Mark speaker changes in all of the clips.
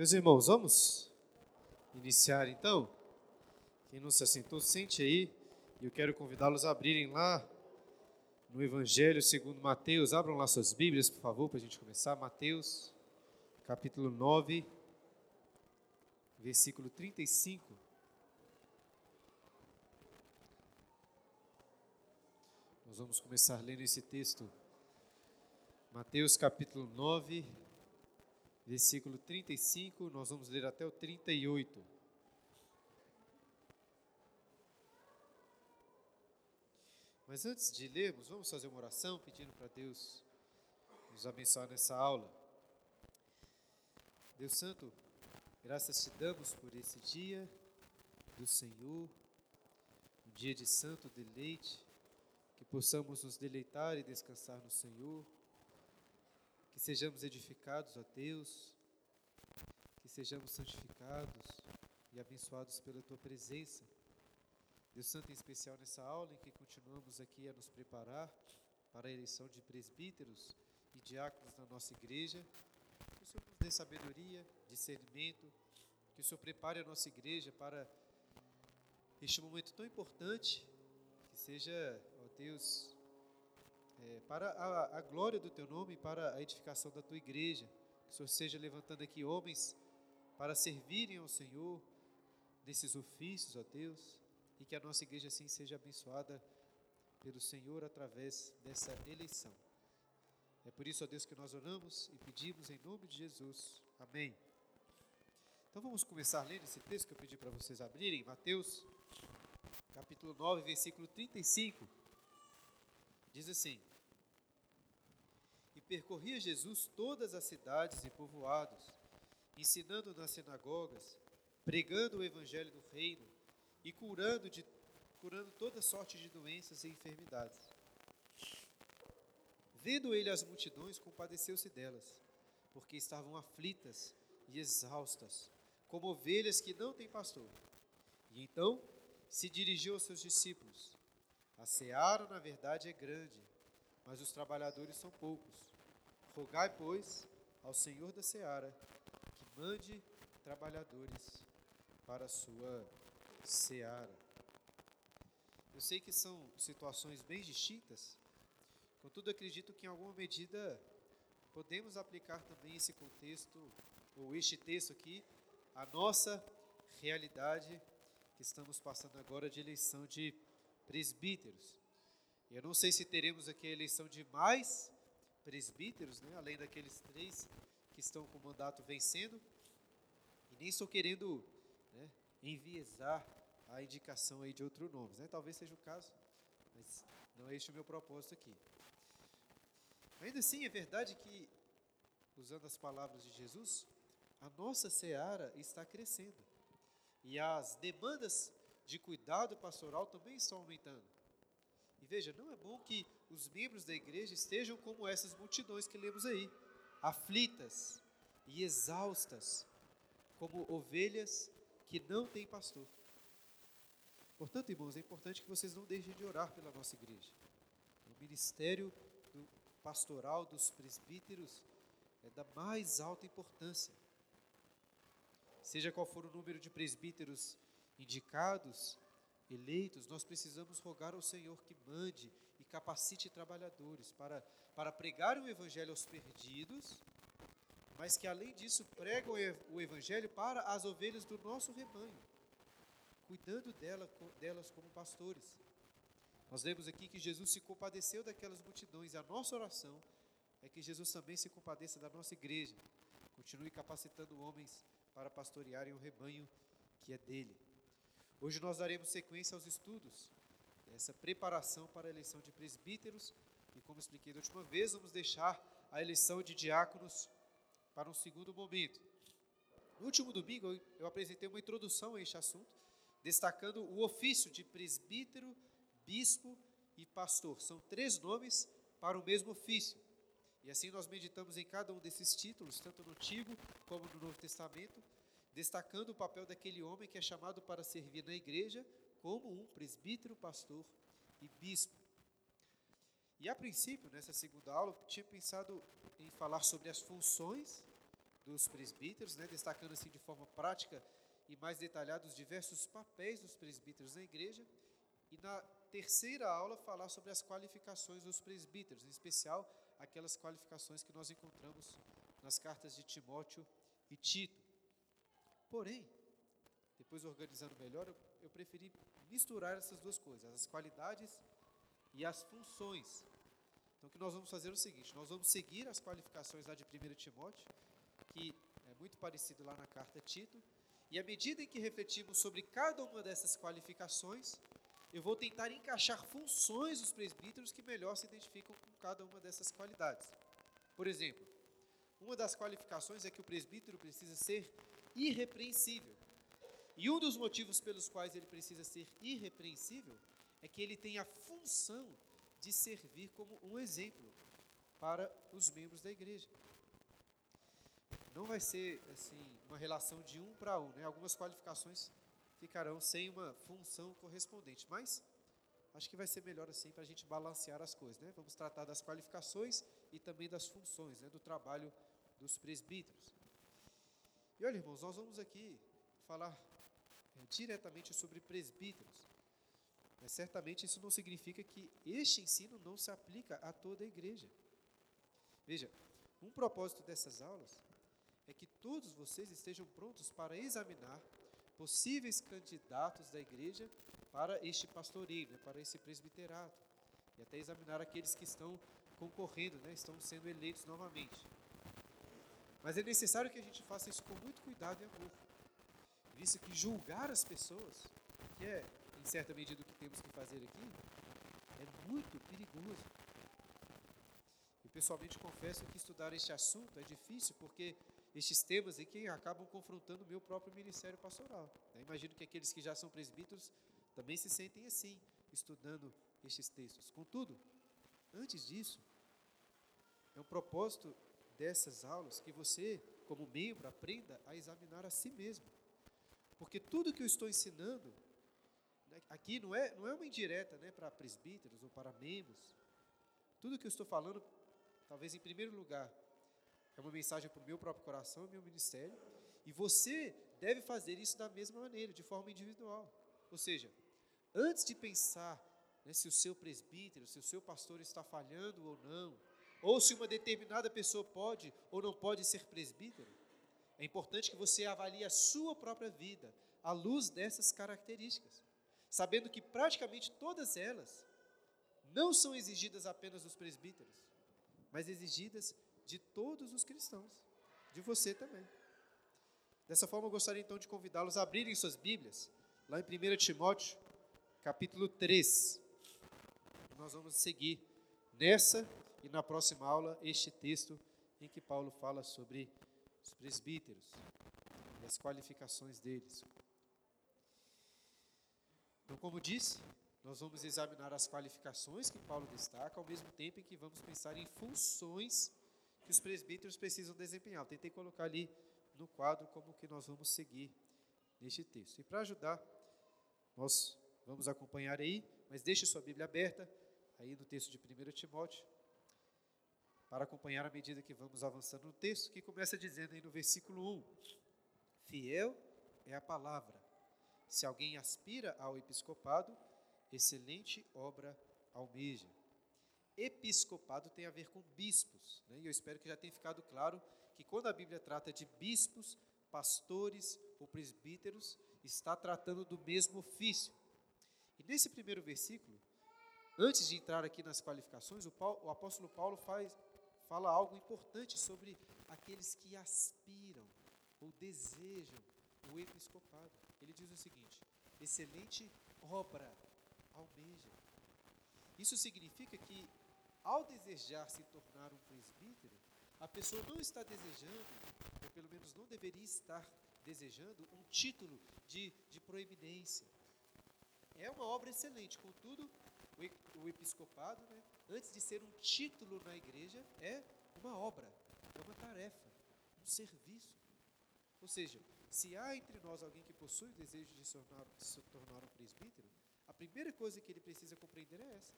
Speaker 1: Meus irmãos, vamos iniciar então? Quem não se assentou, sente aí. E eu quero convidá-los a abrirem lá no Evangelho segundo Mateus. Abram lá suas Bíblias, por favor, para a gente começar. Mateus, capítulo 9, versículo 35. Nós vamos começar lendo esse texto. Mateus capítulo 9, versículo 35, nós vamos ler até o 38. Mas antes de lermos, vamos fazer uma oração pedindo para Deus nos abençoar nessa aula. Deus Santo, graças te damos por esse dia do Senhor, um dia de santo deleite, que possamos nos deleitar e descansar no Senhor que sejamos edificados, ó Deus, que sejamos santificados e abençoados pela tua presença. Deus Santo, em especial nessa aula em que continuamos aqui a nos preparar para a eleição de presbíteros e diáconos na nossa igreja, que o Senhor nos dê sabedoria, discernimento, que o Senhor prepare a nossa igreja para este momento tão importante, que seja, ó Deus, é, para a, a, glória do teu nome e para a edificação da tua igreja. Que o Senhor seja levantando aqui homens para servirem ao Senhor nesses ofícios, ó Deus, e que a nossa igreja assim seja abençoada pelo Senhor através dessa eleição. É por isso, ó Deus, que nós oramos e pedimos em nome de Jesus. Amém. Então vamos começar lendo esse texto que eu pedi para vocês abrirem, Mateus, capítulo 9, versículo 35. Diz assim: percorria Jesus todas as cidades e povoados, ensinando nas sinagogas, pregando o evangelho do reino e curando, de, curando toda sorte de doenças e enfermidades. Vendo ele as multidões, compadeceu-se delas, porque estavam aflitas e exaustas, como ovelhas que não têm pastor. E então se dirigiu aos seus discípulos: A seara, na verdade, é grande, mas os trabalhadores são poucos. Rogai, pois, ao Senhor da seara que mande trabalhadores para a sua seara. Eu sei que são situações bem distintas, contudo, acredito que em alguma medida podemos aplicar também esse contexto, ou este texto aqui, à nossa realidade que estamos passando agora de eleição de presbíteros. Eu não sei se teremos aqui a eleição de mais presbíteros, né, além daqueles três que estão com o mandato vencendo, e nem estou querendo né, enviesar a indicação aí de outros nomes. Né? Talvez seja o caso, mas não é este o meu propósito aqui. Ainda assim, é verdade que, usando as palavras de Jesus, a nossa seara está crescendo. E as demandas de cuidado pastoral também estão aumentando. E veja, não é bom que os membros da igreja estejam como essas multidões que lemos aí, aflitas e exaustas, como ovelhas que não têm pastor. Portanto, irmãos, é importante que vocês não deixem de orar pela nossa igreja. O ministério do pastoral dos presbíteros é da mais alta importância. Seja qual for o número de presbíteros indicados, eleitos, nós precisamos rogar ao Senhor que mande capacite trabalhadores para, para pregar o Evangelho aos perdidos, mas que além disso pregam o Evangelho para as ovelhas do nosso rebanho, cuidando dela, delas como pastores. Nós lemos aqui que Jesus se compadeceu daquelas multidões, e a nossa oração é que Jesus também se compadeça da nossa igreja, continue capacitando homens para pastorearem o rebanho que é dele. Hoje nós daremos sequência aos estudos, essa preparação para a eleição de presbíteros, e como expliquei da última vez, vamos deixar a eleição de diáconos para um segundo momento. No último domingo eu apresentei uma introdução a este assunto, destacando o ofício de presbítero, bispo e pastor. São três nomes para o mesmo ofício. E assim nós meditamos em cada um desses títulos, tanto no Antigo como no Novo Testamento, destacando o papel daquele homem que é chamado para servir na igreja como um presbítero, pastor e bispo. E a princípio, nessa segunda aula, eu tinha pensado em falar sobre as funções dos presbíteros, né, destacando assim de forma prática e mais detalhada os diversos papéis dos presbíteros na igreja. E na terceira aula, falar sobre as qualificações dos presbíteros, em especial aquelas qualificações que nós encontramos nas cartas de Timóteo e Tito. Porém, depois organizando melhor, eu, eu preferi misturar essas duas coisas, as qualidades e as funções. Então, o que nós vamos fazer é o seguinte: nós vamos seguir as qualificações lá de 1 Timóteo, que é muito parecido lá na carta Tito, e à medida em que refletimos sobre cada uma dessas qualificações, eu vou tentar encaixar funções dos presbíteros que melhor se identificam com cada uma dessas qualidades. Por exemplo, uma das qualificações é que o presbítero precisa ser irrepreensível. E um dos motivos pelos quais ele precisa ser irrepreensível é que ele tem a função de servir como um exemplo para os membros da igreja. Não vai ser assim uma relação de um para um, né? Algumas qualificações ficarão sem uma função correspondente. Mas acho que vai ser melhor assim para a gente balancear as coisas. Né? Vamos tratar das qualificações e também das funções né, do trabalho dos presbíteros. E olha, irmãos, nós vamos aqui falar diretamente sobre presbíteros. Mas certamente isso não significa que este ensino não se aplica a toda a igreja. Veja, um propósito dessas aulas é que todos vocês estejam prontos para examinar possíveis candidatos da igreja para este pastoreio, né, para esse presbiterato, e até examinar aqueles que estão concorrendo, né, estão sendo eleitos novamente. Mas é necessário que a gente faça isso com muito cuidado e amor, visto que julgar as pessoas, que é, em certa medida, o que temos que fazer aqui, é muito perigoso. Eu pessoalmente confesso que estudar este assunto é difícil porque estes temas e que acabam confrontando o meu próprio ministério pastoral. Eu imagino que aqueles que já são presbíteros também se sentem assim, estudando estes textos. Contudo, antes disso, é um propósito dessas aulas que você, como membro, aprenda a examinar a si mesmo. Porque tudo que eu estou ensinando né, aqui não é, não é uma indireta né, para presbíteros ou para membros. Tudo que eu estou falando, talvez em primeiro lugar, é uma mensagem para o meu próprio coração meu ministério. E você deve fazer isso da mesma maneira, de forma individual. Ou seja, antes de pensar né, se o seu presbítero, se o seu pastor está falhando ou não, ou se uma determinada pessoa pode ou não pode ser presbítero, é importante que você avalie a sua própria vida à luz dessas características, sabendo que praticamente todas elas não são exigidas apenas dos presbíteros, mas exigidas de todos os cristãos, de você também. Dessa forma, eu gostaria então de convidá-los a abrirem suas Bíblias, lá em 1 Timóteo, capítulo 3. Nós vamos seguir nessa e na próxima aula este texto em que Paulo fala sobre os presbíteros e as qualificações deles. Então, como disse, nós vamos examinar as qualificações que Paulo destaca, ao mesmo tempo em que vamos pensar em funções que os presbíteros precisam desempenhar. Eu tentei colocar ali no quadro como que nós vamos seguir neste texto. E para ajudar, nós vamos acompanhar aí, mas deixe sua Bíblia aberta aí no texto de 1 Timóteo, para acompanhar à medida que vamos avançando no texto, que começa dizendo aí no versículo 1: Fiel é a palavra. Se alguém aspira ao episcopado, excelente obra almeja episcopado tem a ver com bispos. Né? E eu espero que já tenha ficado claro que quando a Bíblia trata de bispos, pastores ou presbíteros, está tratando do mesmo ofício. E nesse primeiro versículo, antes de entrar aqui nas qualificações, o, Paulo, o apóstolo Paulo faz, fala algo importante sobre aqueles que aspiram ou desejam o episcopado. Ele diz o seguinte: excelente obra almeja. Isso significa que ao desejar se tornar um presbítero, a pessoa não está desejando, ou pelo menos não deveria estar desejando, um título de, de proeminência. É uma obra excelente, contudo, o, episcopado, né, antes de ser um título na igreja, é uma obra, é uma tarefa, um serviço. Ou seja, se há entre nós alguém que possui o desejo de se tornar, se tornar um presbítero, a primeira coisa que ele precisa compreender é essa: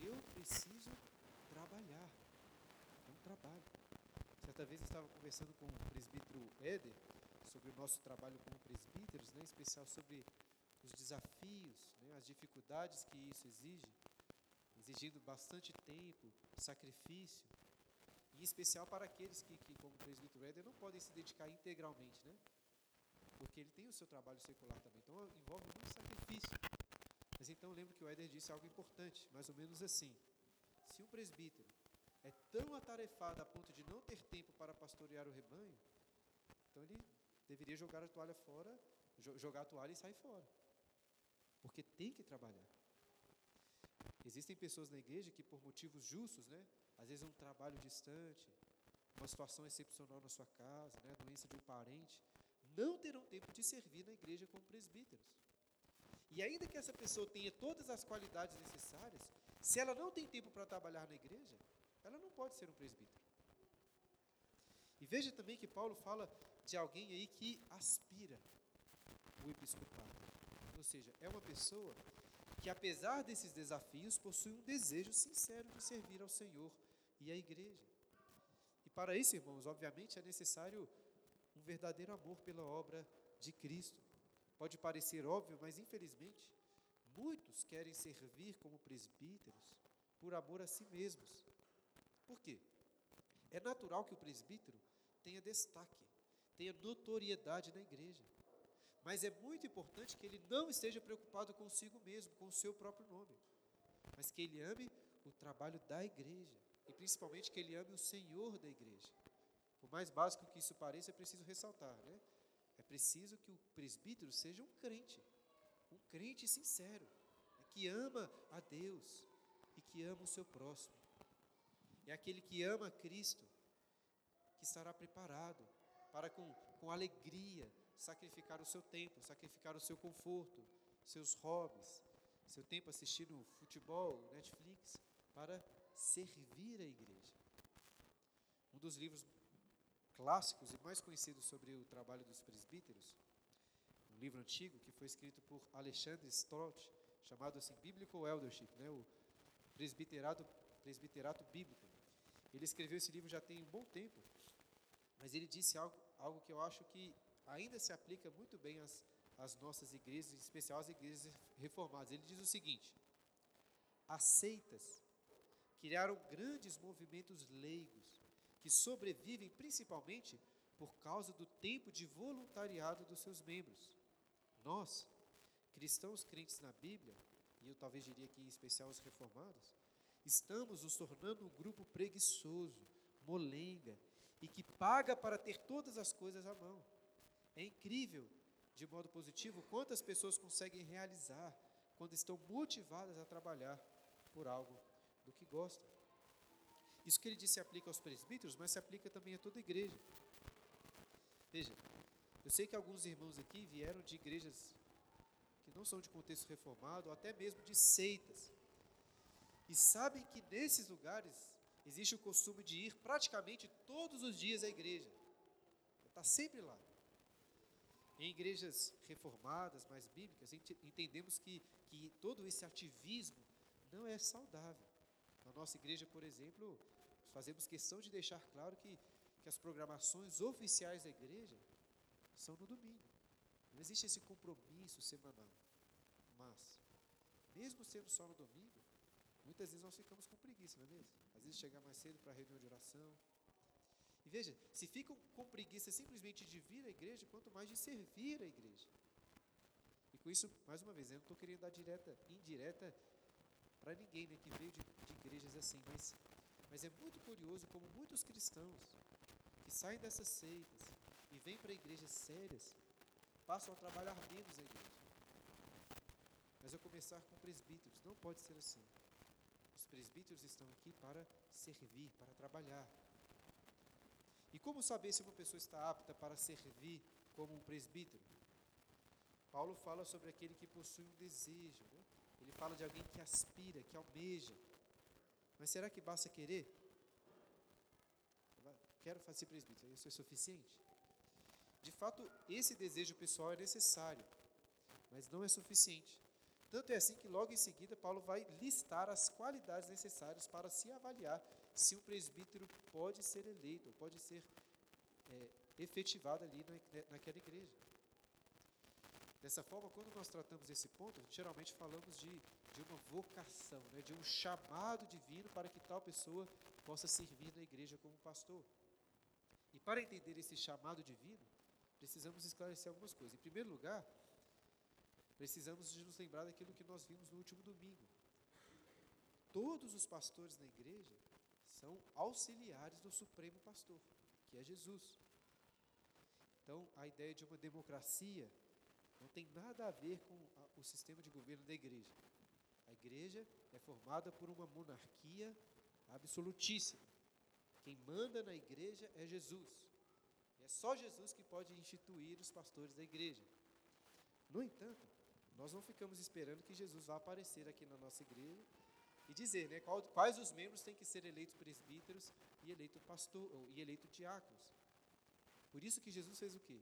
Speaker 1: eu preciso trabalhar. É um trabalho. Certa vez eu estava conversando com o presbítero Éder sobre o nosso trabalho como presbíteros, né, em especial sobre os desafios, né, as dificuldades que isso exige, exigindo bastante tempo, sacrifício, em especial para aqueles que, que como o presbítero Éder, não podem se dedicar integralmente, né? Porque ele tem o seu trabalho secular também, então envolve muito sacrifício. Mas então lembro que o Éder disse algo importante, mais ou menos assim: se um presbítero é tão atarefado a ponto de não ter tempo para pastorear o rebanho, então ele deveria jogar a toalha fora, jogar a toalha e sair fora. Porque tem que trabalhar. Existem pessoas na igreja que, por motivos justos, né, às vezes um trabalho distante, uma situação excepcional na sua casa, né, a doença de um parente, não terão tempo de servir na igreja como presbíteros. E ainda que essa pessoa tenha todas as qualidades necessárias, se ela não tem tempo para trabalhar na igreja, ela não pode ser um presbítero. E veja também que Paulo fala de alguém aí que aspira o episcopado. Ou seja, é uma pessoa que, apesar desses desafios, possui um desejo sincero de servir ao Senhor e à igreja. E para isso, irmãos, obviamente é necessário um verdadeiro amor pela obra de Cristo. Pode parecer óbvio, mas infelizmente, muitos querem servir como presbíteros por amor a si mesmos. Por quê? É natural que o presbítero tenha destaque, tenha notoriedade na igreja. Mas é muito importante que ele não esteja preocupado consigo mesmo, com o seu próprio nome, mas que ele ame o trabalho da igreja e principalmente que ele ame o Senhor da igreja. Por mais básico que isso pareça, é preciso ressaltar, né? É preciso que o presbítero seja um crente, um crente sincero, né? que ama a Deus e que ama o seu próximo. É aquele que ama Cristo, que estará preparado para com, com alegria sacrificar o seu tempo, sacrificar o seu conforto, seus hobbies, seu tempo assistindo futebol, Netflix, para servir a igreja. Um dos livros clássicos e mais conhecidos sobre o trabalho dos presbíteros, um livro antigo que foi escrito por Alexandre Stott, chamado assim Biblical Eldership, né, o presbiterato, presbiterato bíblico. Ele escreveu esse livro já tem um bom tempo, mas ele disse algo, algo que eu acho que ainda se aplica muito bem às, às nossas igrejas, em especial às igrejas reformadas. Ele diz o seguinte: as seitas criaram grandes movimentos leigos que sobrevivem principalmente por causa do tempo de voluntariado dos seus membros. Nós, cristãos crentes na Bíblia, e eu talvez diria aqui em especial os reformados, estamos nos tornando um grupo preguiçoso, molenga e que paga para ter todas as coisas à mão. É incrível, de modo positivo, quantas pessoas conseguem realizar quando estão motivadas a trabalhar por algo do que gostam. Isso que ele disse se aplica aos presbíteros, mas se aplica também a toda a igreja. Veja, eu sei que alguns irmãos aqui vieram de igrejas que não são de contexto reformado, ou até mesmo de seitas. E sabem que nesses lugares existe o costume de ir praticamente todos os dias à igreja. Está sempre lá. Em igrejas reformadas, mais bíblicas, entendemos que, que todo esse ativismo não é saudável. Na nossa igreja, por exemplo, fazemos questão de deixar claro que, que as programações oficiais da igreja são no domingo. Não existe esse compromisso semanal. Mas, mesmo sendo só no domingo, muitas vezes nós ficamos com preguiça, não é mesmo? Às vezes chegar mais cedo para a reunião de oração, e veja, se ficam com preguiça simplesmente de vir à igreja, quanto mais de servir à igreja. E com isso, mais uma vez, eu não estou querendo dar direta, indireta para ninguém né, que veio de, de igrejas assim, mas, mas é muito curioso como muitos cristãos que saem dessas seitas e vêm para igrejas sérias passam a trabalhar menos na igreja. Mas eu começar com presbíteros, não pode ser assim. Os presbíteros estão aqui para servir, para trabalhar, e como saber se uma pessoa está apta para servir como um presbítero? Paulo fala sobre aquele que possui um desejo. Né? Ele fala de alguém que aspira, que almeja. Mas será que basta querer? Quero fazer presbítero, isso é suficiente? De fato, esse desejo pessoal é necessário, mas não é suficiente. Tanto é assim que logo em seguida Paulo vai listar as qualidades necessárias para se avaliar se um presbítero pode ser eleito, pode ser é, efetivado ali na, naquela igreja. Dessa forma, quando nós tratamos esse ponto, geralmente falamos de, de uma vocação, né, de um chamado divino para que tal pessoa possa servir na igreja como pastor. E para entender esse chamado divino, precisamos esclarecer algumas coisas. Em primeiro lugar, precisamos de nos lembrar daquilo que nós vimos no último domingo. Todos os pastores na igreja são auxiliares do Supremo Pastor, que é Jesus. Então, a ideia de uma democracia não tem nada a ver com o sistema de governo da igreja. A igreja é formada por uma monarquia absolutíssima. Quem manda na igreja é Jesus. E é só Jesus que pode instituir os pastores da igreja. No entanto, nós não ficamos esperando que Jesus vá aparecer aqui na nossa igreja dizer né, qual, quais os membros têm que ser eleitos presbíteros e eleito pastor e eleito diáconos. Por isso que Jesus fez o quê?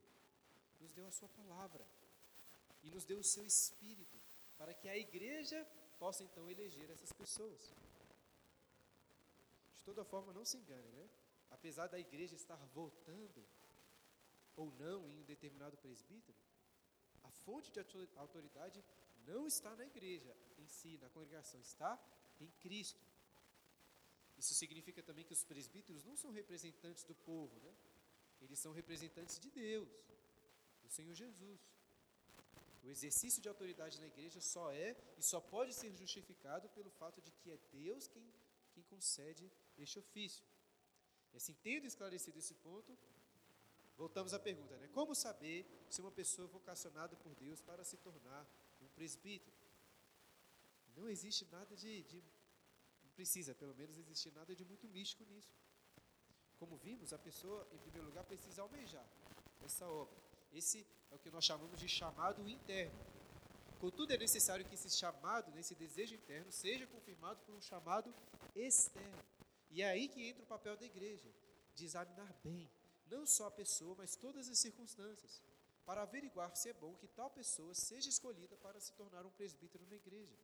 Speaker 1: Nos deu a sua palavra e nos deu o seu espírito, para que a igreja possa então eleger essas pessoas. De toda forma, não se engane, né? Apesar da igreja estar votando ou não em um determinado presbítero, a fonte de autoridade não está na igreja em si, na congregação, está em Cristo. Isso significa também que os presbíteros não são representantes do povo, né? Eles são representantes de Deus, do Senhor Jesus. O exercício de autoridade na igreja só é e só pode ser justificado pelo fato de que é Deus quem, quem concede este ofício. E assim, tendo esclarecido esse ponto, voltamos à pergunta, né? Como saber se uma pessoa é vocacionada por Deus para se tornar um presbítero? Não existe nada de, de não precisa, pelo menos, existir nada de muito místico nisso. Como vimos, a pessoa, em primeiro lugar, precisa almejar essa obra. Esse é o que nós chamamos de chamado interno. Contudo, é necessário que esse chamado, esse desejo interno, seja confirmado por um chamado externo. E é aí que entra o papel da igreja, de examinar bem, não só a pessoa, mas todas as circunstâncias, para averiguar se é bom que tal pessoa seja escolhida para se tornar um presbítero na igreja.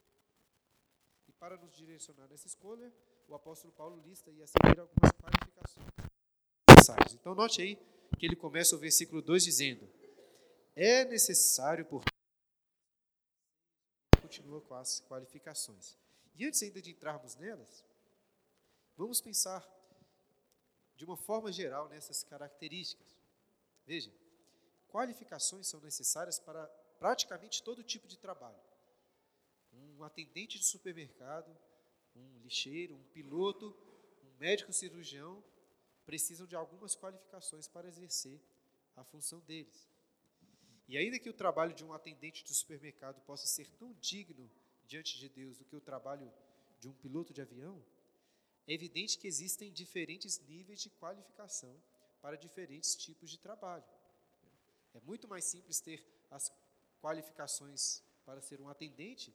Speaker 1: Para nos direcionar nessa escolha, o apóstolo Paulo lista e a seguir algumas qualificações. Então, note aí que ele começa o versículo 2 dizendo: É necessário, por continua com as qualificações. E antes ainda de entrarmos nelas, vamos pensar de uma forma geral nessas características. Veja, qualificações são necessárias para praticamente todo tipo de trabalho. Um atendente de supermercado, um lixeiro, um piloto, um médico cirurgião precisam de algumas qualificações para exercer a função deles. E ainda que o trabalho de um atendente de supermercado possa ser tão digno diante de Deus do que o trabalho de um piloto de avião, é evidente que existem diferentes níveis de qualificação para diferentes tipos de trabalho. É muito mais simples ter as qualificações para ser um atendente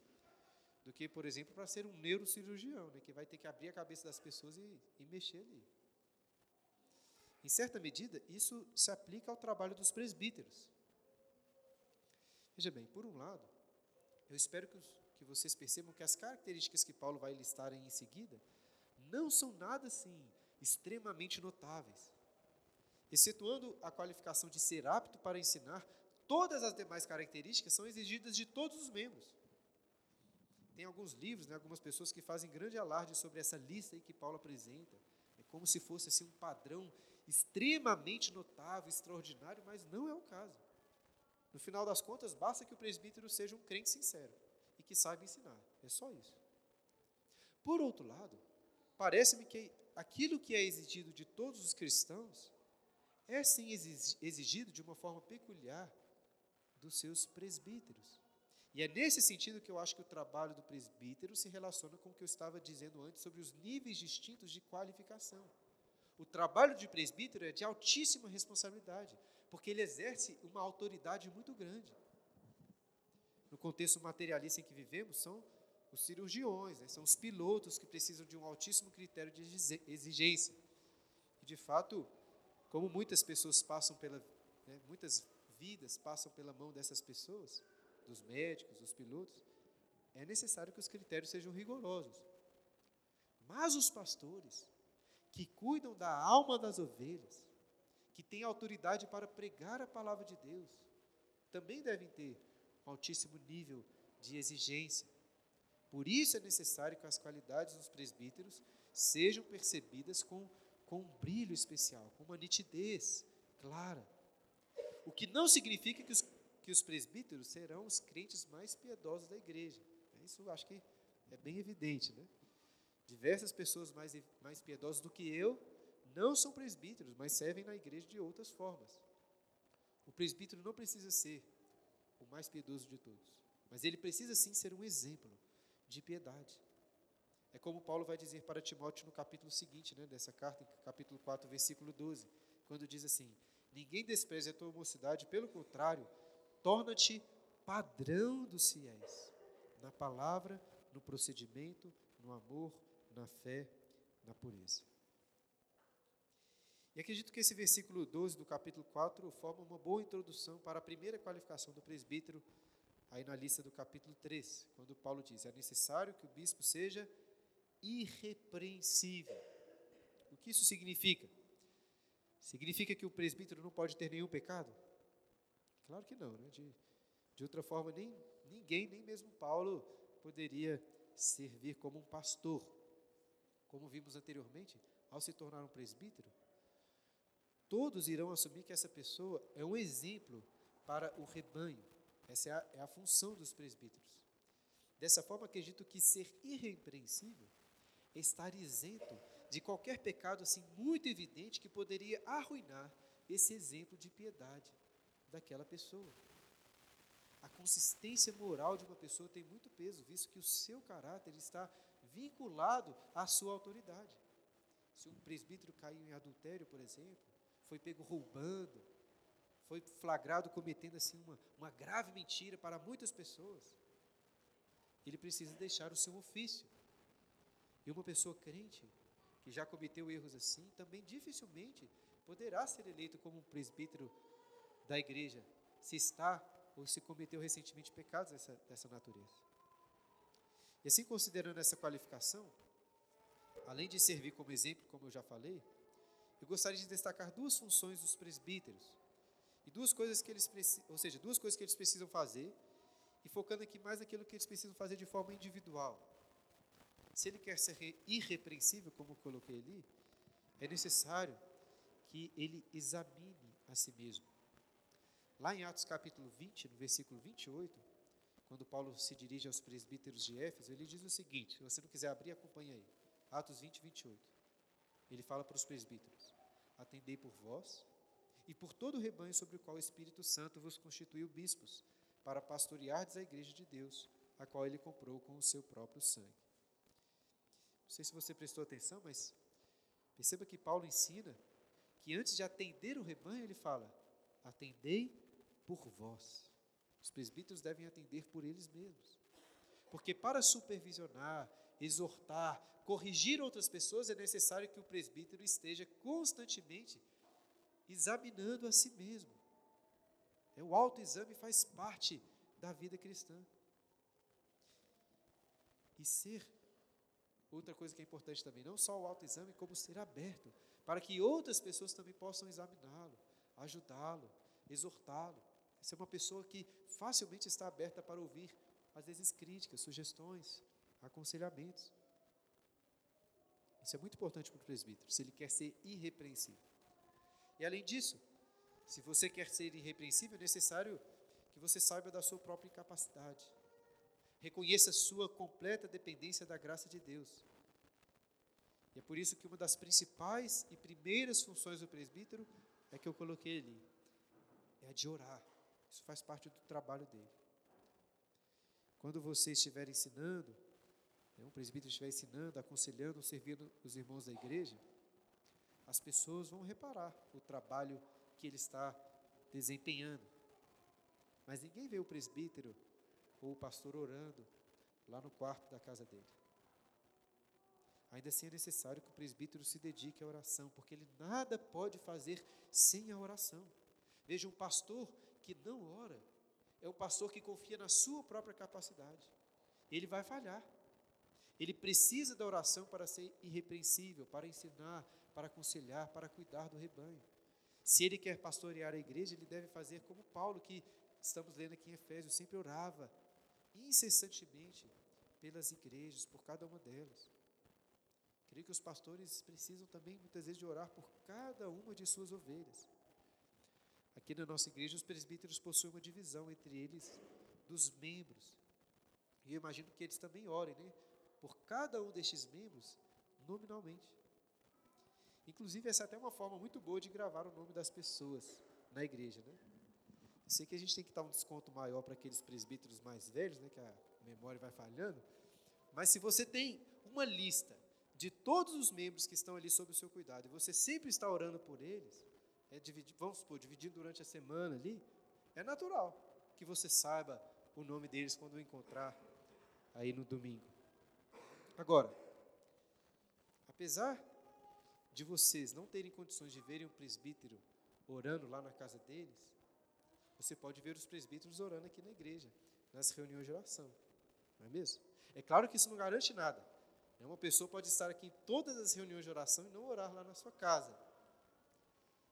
Speaker 1: do que, por exemplo, para ser um neurocirurgião, né, que vai ter que abrir a cabeça das pessoas e, e mexer ali. Em certa medida, isso se aplica ao trabalho dos presbíteros. Veja bem, por um lado, eu espero que, que vocês percebam que as características que Paulo vai listar em seguida não são nada assim extremamente notáveis. Excetuando a qualificação de ser apto para ensinar, todas as demais características são exigidas de todos os membros. Tem alguns livros, né, algumas pessoas que fazem grande alarde sobre essa lista aí que Paulo apresenta. É como se fosse assim um padrão extremamente notável, extraordinário, mas não é o caso. No final das contas, basta que o presbítero seja um crente sincero e que saiba ensinar. É só isso. Por outro lado, parece-me que aquilo que é exigido de todos os cristãos é sim exigido de uma forma peculiar dos seus presbíteros. E é nesse sentido que eu acho que o trabalho do presbítero se relaciona com o que eu estava dizendo antes sobre os níveis distintos de qualificação. O trabalho de presbítero é de altíssima responsabilidade, porque ele exerce uma autoridade muito grande. No contexto materialista em que vivemos, são os cirurgiões, né? são os pilotos que precisam de um altíssimo critério de exigência. E, de fato, como muitas pessoas passam pela, né, muitas vidas passam pela mão dessas pessoas, dos médicos, dos pilotos, é necessário que os critérios sejam rigorosos. Mas os pastores, que cuidam da alma das ovelhas, que têm autoridade para pregar a palavra de Deus, também devem ter um altíssimo nível de exigência. Por isso é necessário que as qualidades dos presbíteros sejam percebidas com, com um brilho especial, com uma nitidez clara. O que não significa que os, que os presbíteros serão os crentes mais piedosos da igreja. Isso acho que é bem evidente, né? Diversas pessoas mais, mais piedosas do que eu não são presbíteros, mas servem na igreja de outras formas. O presbítero não precisa ser o mais piedoso de todos, mas ele precisa sim ser um exemplo de piedade. É como Paulo vai dizer para Timóteo no capítulo seguinte, né, dessa carta, capítulo 4, versículo 12, quando diz assim: Ninguém despreze a tua mocidade, pelo contrário, torna-te padrão dos fiéis, na palavra, no procedimento, no amor, na fé, na pureza. E acredito que esse versículo 12 do capítulo 4 forma uma boa introdução para a primeira qualificação do presbítero, aí na lista do capítulo 3, quando Paulo diz: é necessário que o bispo seja irrepreensível. O que isso significa? Significa que o presbítero não pode ter nenhum pecado? Claro que não, né? De, de outra forma, nem ninguém, nem mesmo Paulo, poderia servir como um pastor. Como vimos anteriormente, ao se tornar um presbítero, todos irão assumir que essa pessoa é um exemplo para o rebanho. Essa é a, é a função dos presbíteros. Dessa forma, acredito que ser irrepreensível é estar isento de qualquer pecado assim muito evidente que poderia arruinar esse exemplo de piedade daquela pessoa. A consistência moral de uma pessoa tem muito peso, visto que o seu caráter está vinculado à sua autoridade. Se um presbítero caiu em adultério, por exemplo, foi pego roubando, foi flagrado cometendo assim uma, uma grave mentira para muitas pessoas, ele precisa deixar o seu ofício. E uma pessoa crente que já cometeu erros assim, também dificilmente poderá ser eleito como um presbítero da igreja, se está ou se cometeu recentemente pecados dessa, dessa natureza. E assim, considerando essa qualificação, além de servir como exemplo, como eu já falei, eu gostaria de destacar duas funções dos presbíteros e duas coisas que eles ou seja, duas coisas que eles precisam fazer e focando aqui mais naquilo que eles precisam fazer de forma individual. Se ele quer ser irrepreensível, como eu coloquei ali, é necessário que ele examine a si mesmo. Lá em Atos capítulo 20, no versículo 28, quando Paulo se dirige aos presbíteros de Éfeso, ele diz o seguinte: se você não quiser abrir, acompanha aí. Atos 20, 28. Ele fala para os presbíteros: Atendei por vós e por todo o rebanho sobre o qual o Espírito Santo vos constituiu bispos, para pastoreardes a igreja de Deus, a qual ele comprou com o seu próprio sangue. Não sei se você prestou atenção, mas perceba que Paulo ensina que antes de atender o rebanho, ele fala: atendei por vós. Os presbíteros devem atender por eles mesmos. Porque para supervisionar, exortar, corrigir outras pessoas, é necessário que o presbítero esteja constantemente examinando a si mesmo. É, o autoexame faz parte da vida cristã. E ser Outra coisa que é importante também, não só o autoexame, como ser aberto, para que outras pessoas também possam examiná-lo, ajudá-lo, exortá-lo. Ser uma pessoa que facilmente está aberta para ouvir, às vezes, críticas, sugestões, aconselhamentos. Isso é muito importante para o presbítero, se ele quer ser irrepreensível. E além disso, se você quer ser irrepreensível, é necessário que você saiba da sua própria incapacidade reconheça sua completa dependência da graça de Deus. E é por isso que uma das principais e primeiras funções do presbítero é que eu coloquei ali, é a de orar. Isso faz parte do trabalho dele. Quando você estiver ensinando, né, um presbítero estiver ensinando, aconselhando, servindo os irmãos da igreja, as pessoas vão reparar o trabalho que ele está desempenhando. Mas ninguém vê o presbítero ou o pastor orando lá no quarto da casa dele. Ainda assim é necessário que o presbítero se dedique à oração, porque ele nada pode fazer sem a oração. Veja, um pastor que não ora é um pastor que confia na sua própria capacidade. ele vai falhar. Ele precisa da oração para ser irrepreensível, para ensinar, para aconselhar, para cuidar do rebanho. Se ele quer pastorear a igreja, ele deve fazer como Paulo, que estamos lendo aqui em Efésios, sempre orava incessantemente pelas igrejas, por cada uma delas. Creio que os pastores precisam também, muitas vezes, de orar por cada uma de suas ovelhas. Aqui na nossa igreja, os presbíteros possuem uma divisão entre eles dos membros. E eu imagino que eles também orem, né? Por cada um destes membros, nominalmente. Inclusive, essa é até uma forma muito boa de gravar o nome das pessoas na igreja, né? Eu sei que a gente tem que dar um desconto maior para aqueles presbíteros mais velhos, né? Que a memória vai falhando. Mas se você tem uma lista de todos os membros que estão ali sob o seu cuidado e você sempre está orando por eles, é dividir, vamos supor, dividindo durante a semana ali, é natural que você saiba o nome deles quando o encontrar aí no domingo. Agora, apesar de vocês não terem condições de verem um presbítero orando lá na casa deles, você pode ver os presbíteros orando aqui na igreja, nas reuniões de oração. Não é mesmo? É claro que isso não garante nada. Uma pessoa pode estar aqui em todas as reuniões de oração e não orar lá na sua casa.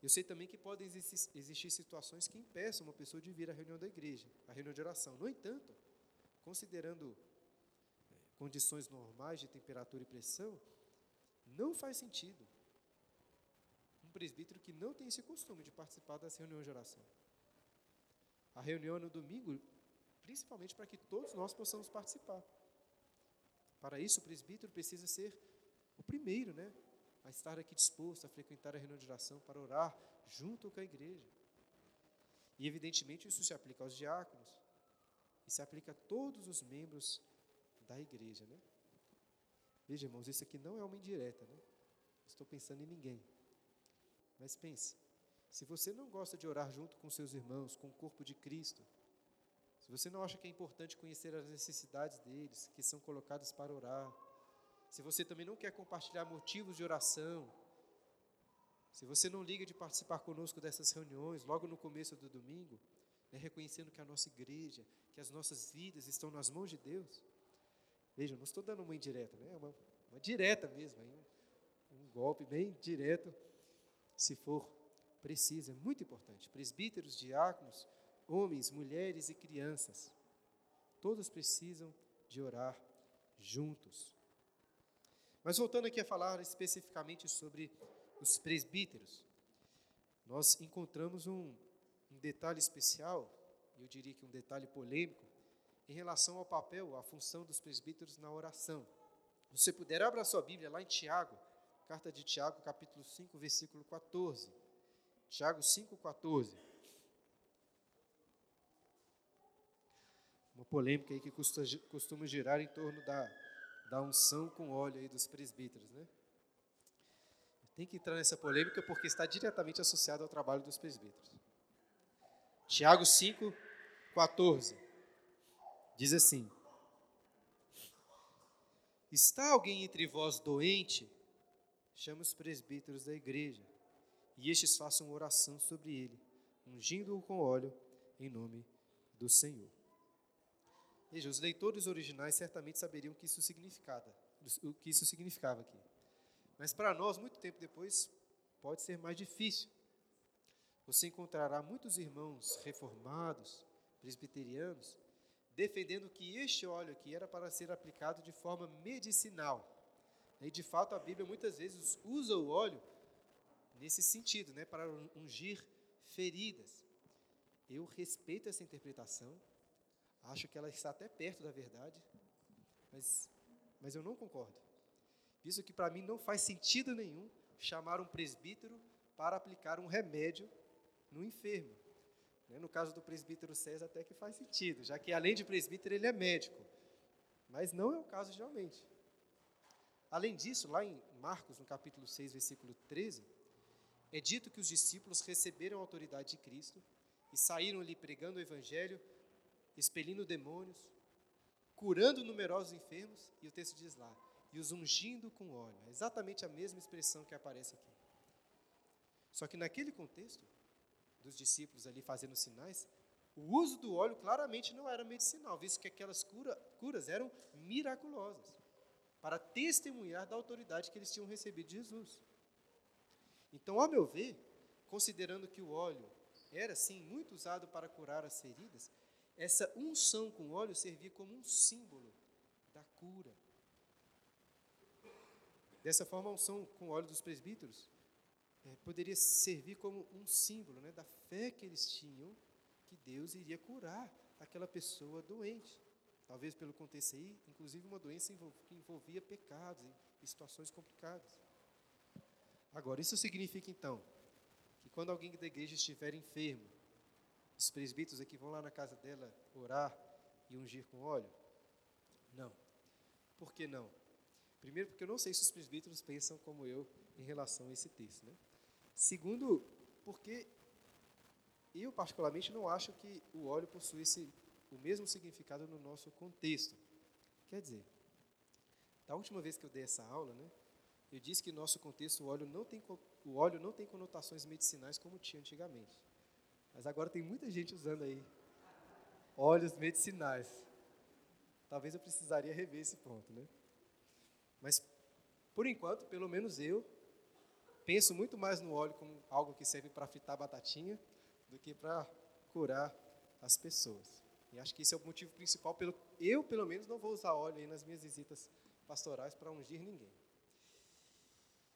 Speaker 1: Eu sei também que podem existir situações que impeçam uma pessoa de vir à reunião da igreja, à reunião de oração. No entanto, considerando é, condições normais de temperatura e pressão, não faz sentido um presbítero que não tem esse costume de participar das reuniões de oração. A reunião é no domingo, principalmente para que todos nós possamos participar. Para isso, o presbítero precisa ser o primeiro, né? A estar aqui disposto a frequentar a reunião de oração para orar junto com a igreja. E evidentemente isso se aplica aos diáconos e se aplica a todos os membros da igreja, né? Veja, irmãos, isso aqui não é uma indireta, né? Estou pensando em ninguém. Mas pense, se você não gosta de orar junto com seus irmãos, com o corpo de Cristo, se você não acha que é importante conhecer as necessidades deles, que são colocadas para orar, se você também não quer compartilhar motivos de oração, se você não liga de participar conosco dessas reuniões logo no começo do domingo, né, reconhecendo que a nossa igreja, que as nossas vidas estão nas mãos de Deus. Veja, não estou dando uma indireta, né? uma, uma direta mesmo, um, um golpe bem direto, se for preciso, é muito importante. Presbíteros, diáconos, homens, mulheres e crianças, todos precisam de orar juntos. Mas voltando aqui a falar especificamente sobre os presbíteros, nós encontramos um, um detalhe especial, eu diria que um detalhe polêmico, em relação ao papel, à função dos presbíteros na oração. Se você puder, abra sua Bíblia lá em Tiago, carta de Tiago, capítulo 5, versículo 14. Tiago 5, 14. Uma polêmica aí que costuma girar em torno da da unção com óleo aí dos presbíteros, né? Tem que entrar nessa polêmica porque está diretamente associado ao trabalho dos presbíteros. Tiago 5, 14. Diz assim: Está alguém entre vós doente? Chama os presbíteros da igreja, e estes façam oração sobre ele, ungindo-o com óleo em nome do Senhor. Veja, os leitores originais certamente saberiam que isso significava, o que isso significava aqui. Mas para nós, muito tempo depois, pode ser mais difícil. Você encontrará muitos irmãos reformados, presbiterianos, defendendo que este óleo aqui era para ser aplicado de forma medicinal. E de fato a Bíblia muitas vezes usa o óleo nesse sentido, né, para ungir feridas. Eu respeito essa interpretação, Acho que ela está até perto da verdade, mas, mas eu não concordo. Visto que para mim não faz sentido nenhum chamar um presbítero para aplicar um remédio no enfermo. Né, no caso do presbítero César, até que faz sentido, já que além de presbítero, ele é médico. Mas não é o caso geralmente. Além disso, lá em Marcos, no capítulo 6, versículo 13, é dito que os discípulos receberam a autoridade de Cristo e saíram ali pregando o evangelho expelindo demônios, curando numerosos enfermos, e o texto diz lá, e os ungindo com óleo. É exatamente a mesma expressão que aparece aqui. Só que naquele contexto, dos discípulos ali fazendo sinais, o uso do óleo claramente não era medicinal, visto que aquelas cura, curas eram miraculosas, para testemunhar da autoridade que eles tinham recebido de Jesus. Então, ao meu ver, considerando que o óleo era, sim, muito usado para curar as feridas, essa unção com óleo servia como um símbolo da cura. Dessa forma, a unção com óleo dos presbíteros é, poderia servir como um símbolo né, da fé que eles tinham que Deus iria curar aquela pessoa doente. Talvez pelo contexto aí, inclusive uma doença que envolvia pecados e situações complicadas. Agora, isso significa então que quando alguém da igreja estiver enfermo, os presbíteros aqui vão lá na casa dela orar e ungir com óleo? Não. Por que não? Primeiro, porque eu não sei se os presbíteros pensam como eu em relação a esse texto. Né? Segundo, porque eu, particularmente, não acho que o óleo possui esse, o mesmo significado no nosso contexto. Quer dizer, da última vez que eu dei essa aula, né, eu disse que no nosso contexto o óleo não tem, o óleo não tem conotações medicinais como tinha antigamente. Mas agora tem muita gente usando aí óleos medicinais. Talvez eu precisaria rever esse ponto, né? Mas, por enquanto, pelo menos eu, penso muito mais no óleo como algo que serve para fritar batatinha do que para curar as pessoas. E acho que esse é o motivo principal pelo eu, pelo menos, não vou usar óleo aí nas minhas visitas pastorais para ungir ninguém.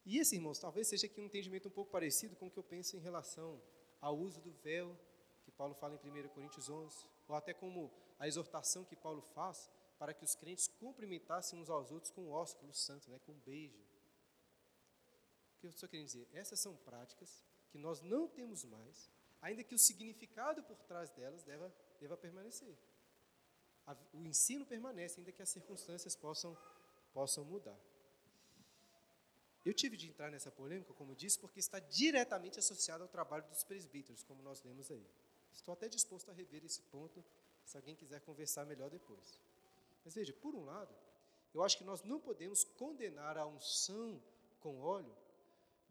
Speaker 1: E esse, irmãos, talvez seja aqui um entendimento um pouco parecido com o que eu penso em relação ao uso do véu, que Paulo fala em 1 Coríntios 11, ou até como a exortação que Paulo faz para que os crentes cumprimentassem uns aos outros com o ósculo santo, né, com um beijo. O que eu estou querendo dizer? Essas são práticas que nós não temos mais, ainda que o significado por trás delas deva, deva permanecer. O ensino permanece, ainda que as circunstâncias possam, possam mudar. Eu tive de entrar nessa polêmica, como disse, porque está diretamente associado ao trabalho dos presbíteros, como nós lemos aí. Estou até disposto a rever esse ponto, se alguém quiser conversar melhor depois. Mas veja, por um lado, eu acho que nós não podemos condenar a unção com óleo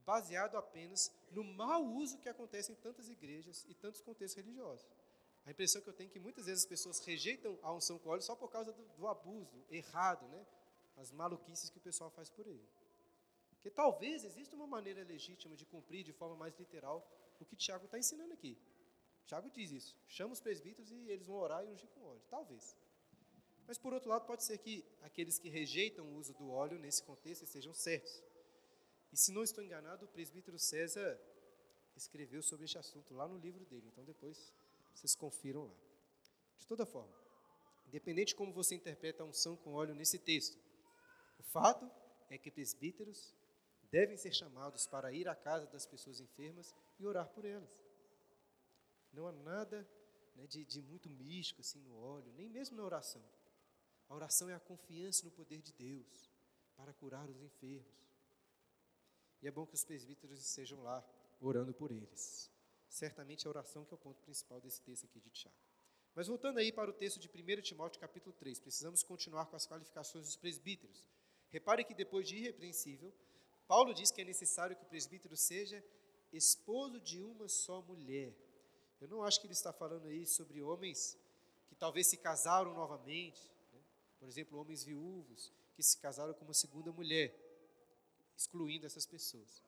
Speaker 1: baseado apenas no mau uso que acontece em tantas igrejas e tantos contextos religiosos. A impressão que eu tenho é que muitas vezes as pessoas rejeitam a unção com óleo só por causa do, do abuso errado, né? as maluquices que o pessoal faz por aí. Porque talvez exista uma maneira legítima de cumprir de forma mais literal o que Tiago está ensinando aqui. Tiago diz isso: chama os presbíteros e eles vão orar e ungir com óleo. Talvez. Mas, por outro lado, pode ser que aqueles que rejeitam o uso do óleo nesse contexto estejam certos. E se não estou enganado, o presbítero César escreveu sobre este assunto lá no livro dele. Então, depois vocês confiram lá. De toda forma, independente de como você interpreta a unção com óleo nesse texto, o fato é que presbíteros devem ser chamados para ir à casa das pessoas enfermas e orar por elas. Não há nada né, de, de muito místico assim no óleo, nem mesmo na oração. A oração é a confiança no poder de Deus para curar os enfermos. E é bom que os presbíteros estejam lá orando por eles. Certamente a oração que é o ponto principal desse texto aqui de Tiago. Mas voltando aí para o texto de 1 Timóteo capítulo 3, precisamos continuar com as qualificações dos presbíteros. Repare que depois de irrepreensível, Paulo diz que é necessário que o presbítero seja esposo de uma só mulher. Eu não acho que ele está falando aí sobre homens que talvez se casaram novamente, né? por exemplo, homens viúvos que se casaram com uma segunda mulher, excluindo essas pessoas.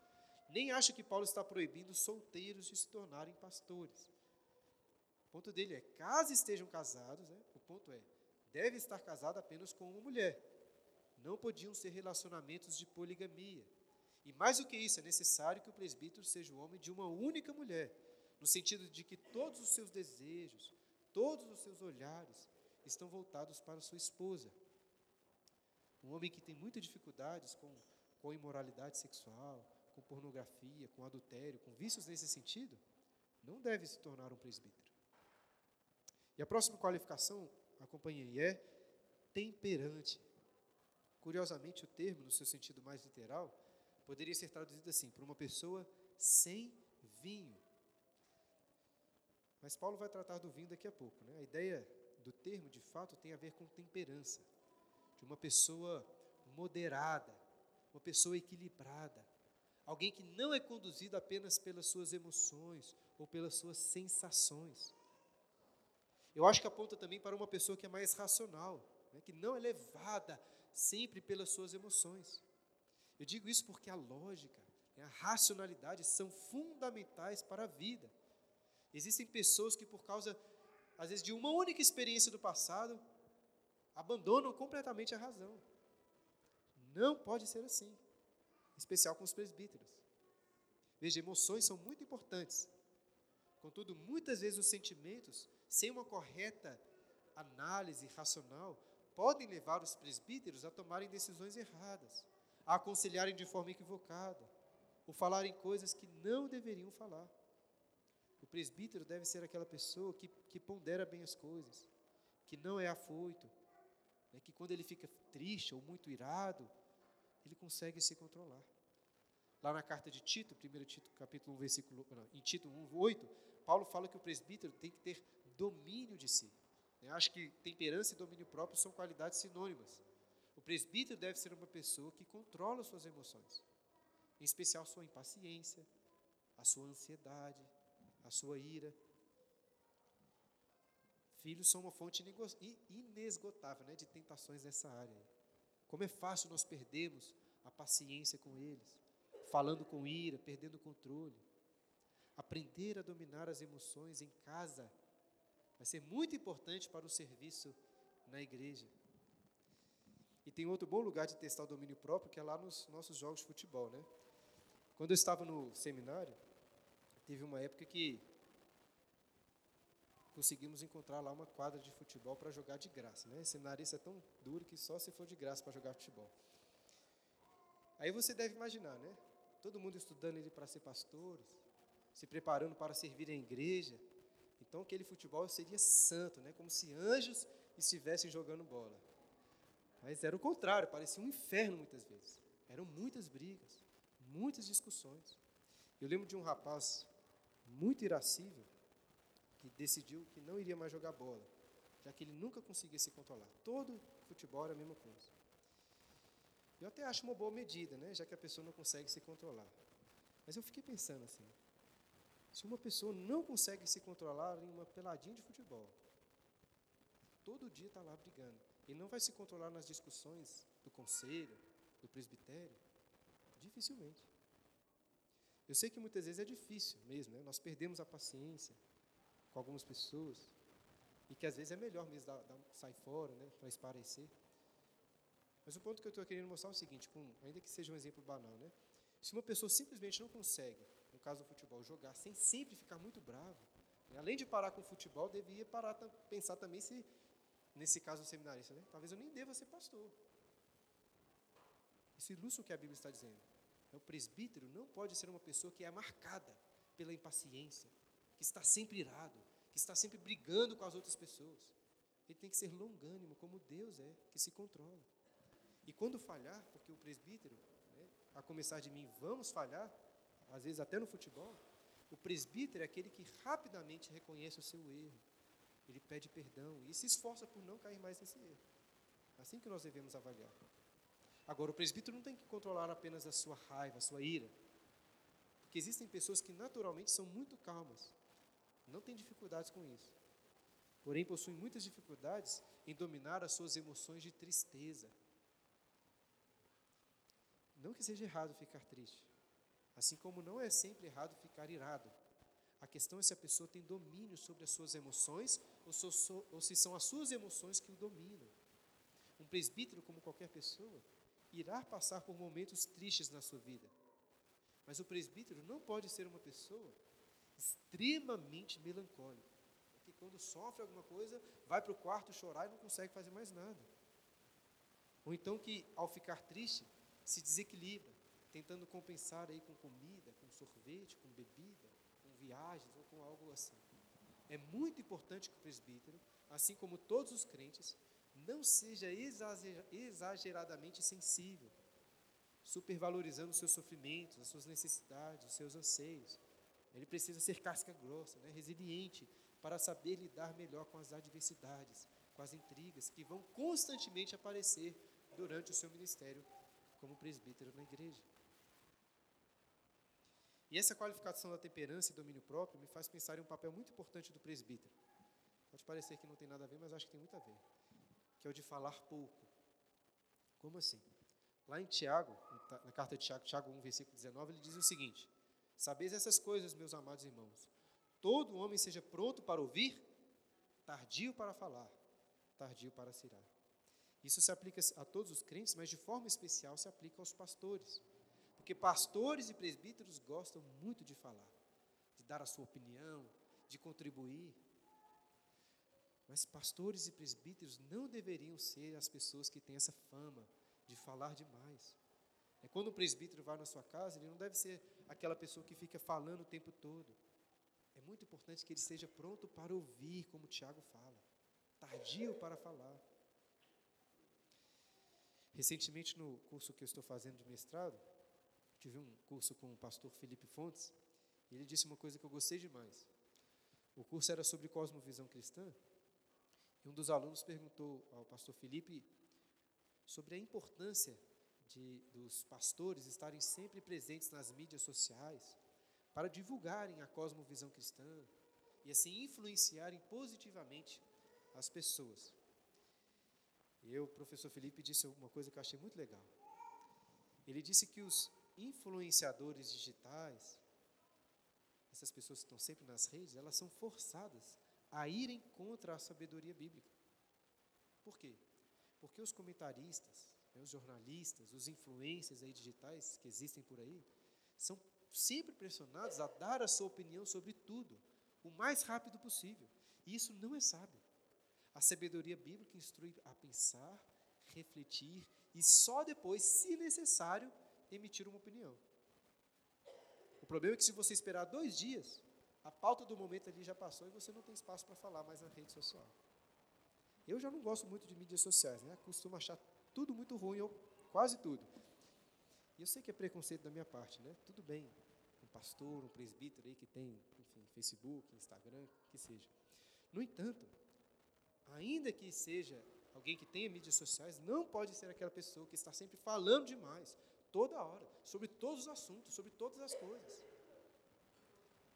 Speaker 1: Nem acho que Paulo está proibindo solteiros de se tornarem pastores. O ponto dele é, caso estejam casados, né? o ponto é, deve estar casado apenas com uma mulher. Não podiam ser relacionamentos de poligamia. E mais do que isso, é necessário que o presbítero seja o homem de uma única mulher, no sentido de que todos os seus desejos, todos os seus olhares estão voltados para sua esposa. Um homem que tem muitas dificuldades com, com imoralidade sexual, com pornografia, com adultério, com vícios nesse sentido, não deve se tornar um presbítero. E a próxima qualificação, acompanhei, é temperante. Curiosamente, o termo, no seu sentido mais literal, poderia ser traduzido assim: por uma pessoa sem vinho. Mas Paulo vai tratar do vinho daqui a pouco. Né? A ideia do termo, de fato, tem a ver com temperança, de uma pessoa moderada, uma pessoa equilibrada, alguém que não é conduzido apenas pelas suas emoções ou pelas suas sensações. Eu acho que aponta também para uma pessoa que é mais racional, né, que não é levada sempre pelas suas emoções. Eu digo isso porque a lógica, né, a racionalidade são fundamentais para a vida. Existem pessoas que, por causa, às vezes, de uma única experiência do passado, abandonam completamente a razão. Não pode ser assim, em especial com os presbíteros. Veja, emoções são muito importantes. Contudo, muitas vezes os sentimentos, sem uma correta análise racional, podem levar os presbíteros a tomarem decisões erradas, a aconselharem de forma equivocada, ou falarem coisas que não deveriam falar. O presbítero deve ser aquela pessoa que, que pondera bem as coisas, que não é afoito, né, que quando ele fica triste ou muito irado, ele consegue se controlar. Lá na carta de Tito, 1 Tito, capítulo 1, versículo, não, em Tito 1, 8, Paulo fala que o presbítero tem que ter domínio de si. Eu acho que temperança e domínio próprio são qualidades sinônimas. Presbítero deve ser uma pessoa que controla suas emoções, em especial sua impaciência, a sua ansiedade, a sua ira. Filhos são uma fonte inesgotável né, de tentações nessa área. Como é fácil nós perdermos a paciência com eles, falando com ira, perdendo o controle. Aprender a dominar as emoções em casa vai ser muito importante para o serviço na igreja. E tem outro bom lugar de testar o domínio próprio, que é lá nos nossos jogos de futebol, né? Quando eu estava no seminário, teve uma época que conseguimos encontrar lá uma quadra de futebol para jogar de graça, né? Seminarista é tão duro que só se for de graça para jogar futebol. Aí você deve imaginar, né? Todo mundo estudando ele para ser pastores, se preparando para servir a igreja. Então aquele futebol seria santo, né? Como se anjos estivessem jogando bola. Mas era o contrário, parecia um inferno muitas vezes. Eram muitas brigas, muitas discussões. Eu lembro de um rapaz muito irascível que decidiu que não iria mais jogar bola, já que ele nunca conseguia se controlar. Todo futebol era a mesma coisa. Eu até acho uma boa medida, né, já que a pessoa não consegue se controlar. Mas eu fiquei pensando assim: se uma pessoa não consegue se controlar em uma peladinha de futebol, todo dia está lá brigando, e não vai se controlar nas discussões do conselho, do presbitério, dificilmente. Eu sei que muitas vezes é difícil mesmo, né? nós perdemos a paciência com algumas pessoas, e que às vezes é melhor mesmo dar, dar, sair fora, né? para esparecer. Mas o ponto que eu estou querendo mostrar é o seguinte, com, ainda que seja um exemplo banal, né? Se uma pessoa simplesmente não consegue, no caso do futebol, jogar sem sempre ficar muito bravo, né? além de parar com o futebol, devia parar pensar também se, nesse caso do seminarista, né? talvez eu nem deva ser pastor. Isso ilustra o que a Bíblia está dizendo. O presbítero não pode ser uma pessoa que é marcada pela impaciência, que está sempre irado, que está sempre brigando com as outras pessoas. Ele tem que ser longânimo, como Deus é, que se controla. E quando falhar, porque o presbítero, né, a começar de mim, vamos falhar, às vezes até no futebol, o presbítero é aquele que rapidamente reconhece o seu erro, ele pede perdão e se esforça por não cair mais nesse erro. Assim que nós devemos avaliar. Agora, o presbítero não tem que controlar apenas a sua raiva, a sua ira, porque existem pessoas que naturalmente são muito calmas, não têm dificuldades com isso, porém possuem muitas dificuldades em dominar as suas emoções de tristeza, não que seja errado ficar triste, assim como não é sempre errado ficar irado. A questão é se a pessoa tem domínio sobre as suas emoções ou, se são as suas emoções que o dominam. Um presbítero, como qualquer pessoa, irá passar por momentos tristes na sua vida. Mas o presbítero não pode ser uma pessoa extremamente melancólica, que quando sofre alguma coisa, vai para o quarto chorar e não consegue fazer mais nada. Ou então que, ao ficar triste, se desequilibra, tentando compensar aí com comida, com sorvete, com bebida, viagens ou com algo assim. É muito importante que o presbítero, assim como todos os crentes, não seja exageradamente sensível, supervalorizando os seus sofrimentos, as suas necessidades, os seus anseios. Ele precisa ser casca grossa, né, resiliente, para saber lidar melhor com as adversidades, com as intrigas que vão constantemente aparecer durante o seu ministério como presbítero na igreja. E essa qualificação da temperança e domínio próprio me faz pensar em um papel muito importante do presbítero. Pode parecer que não tem nada a ver, mas acho que tem muito a ver. que é o de falar pouco. Como assim? Lá em Tiago, na carta de Tiago, Tiago 1, versículo 19, ele diz o seguinte: Sabeis essas coisas, meus amados irmãos. Todo homem seja pronto para ouvir, tardio para falar, tardio para cirar. Isso se aplica a todos os crentes, mas de forma especial se aplica aos pastores. Porque pastores e presbíteros gostam muito de falar, de dar a sua opinião, de contribuir. Mas pastores e presbíteros não deveriam ser as pessoas que têm essa fama de falar demais. É quando um presbítero vai na sua casa, ele não deve ser aquela pessoa que fica falando o tempo todo. É muito importante que ele esteja pronto para ouvir, como o Tiago fala, tardio para falar. Recentemente, no curso que eu estou fazendo de mestrado, tive um curso com o pastor Felipe Fontes, e ele disse uma coisa que eu gostei demais. O curso era sobre cosmovisão cristã, e um dos alunos perguntou ao pastor Felipe sobre a importância de, dos pastores estarem sempre presentes nas mídias sociais para divulgarem a cosmovisão cristã e assim influenciarem positivamente as pessoas. E eu, professor Felipe, disse uma coisa que eu achei muito legal. Ele disse que os influenciadores digitais, essas pessoas que estão sempre nas redes, elas são forçadas a irem contra a sabedoria bíblica. Por quê? Porque os comentaristas, né, os jornalistas, os influencers aí digitais que existem por aí, são sempre pressionados a dar a sua opinião sobre tudo, o mais rápido possível. E isso não é sábio. A sabedoria bíblica instrui a pensar, refletir e só depois, se necessário, emitir uma opinião. O problema é que se você esperar dois dias, a pauta do momento ali já passou e você não tem espaço para falar mais na rede social. Eu já não gosto muito de mídias sociais, né? Costumo achar tudo muito ruim, ou quase tudo. E eu sei que é preconceito da minha parte, né? Tudo bem, um pastor, um presbítero aí que tem, enfim, Facebook, Instagram, que seja. No entanto, ainda que seja alguém que tenha mídias sociais, não pode ser aquela pessoa que está sempre falando demais, toda hora, sobre todos os assuntos, sobre todas as coisas.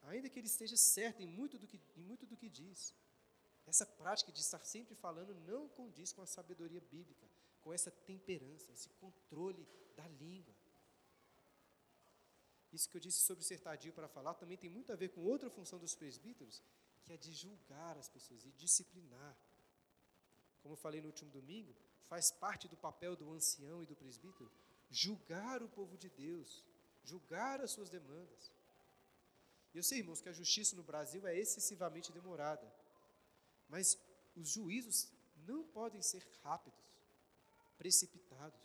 Speaker 1: Ainda que ele esteja certo em muito do que, em muito do que diz, essa prática de estar sempre falando não condiz com a sabedoria bíblica, com essa temperança, esse controle da língua. Isso que eu disse sobre ser tardio para falar também tem muito a ver com outra função dos presbíteros, que é de julgar as pessoas e disciplinar. Como eu falei no último domingo, faz parte do papel do ancião e do presbítero julgar o povo de Deus, julgar as suas demandas. E eu sei, irmãos, que a justiça no Brasil é excessivamente demorada, mas os juízos não podem ser rápidos, precipitados.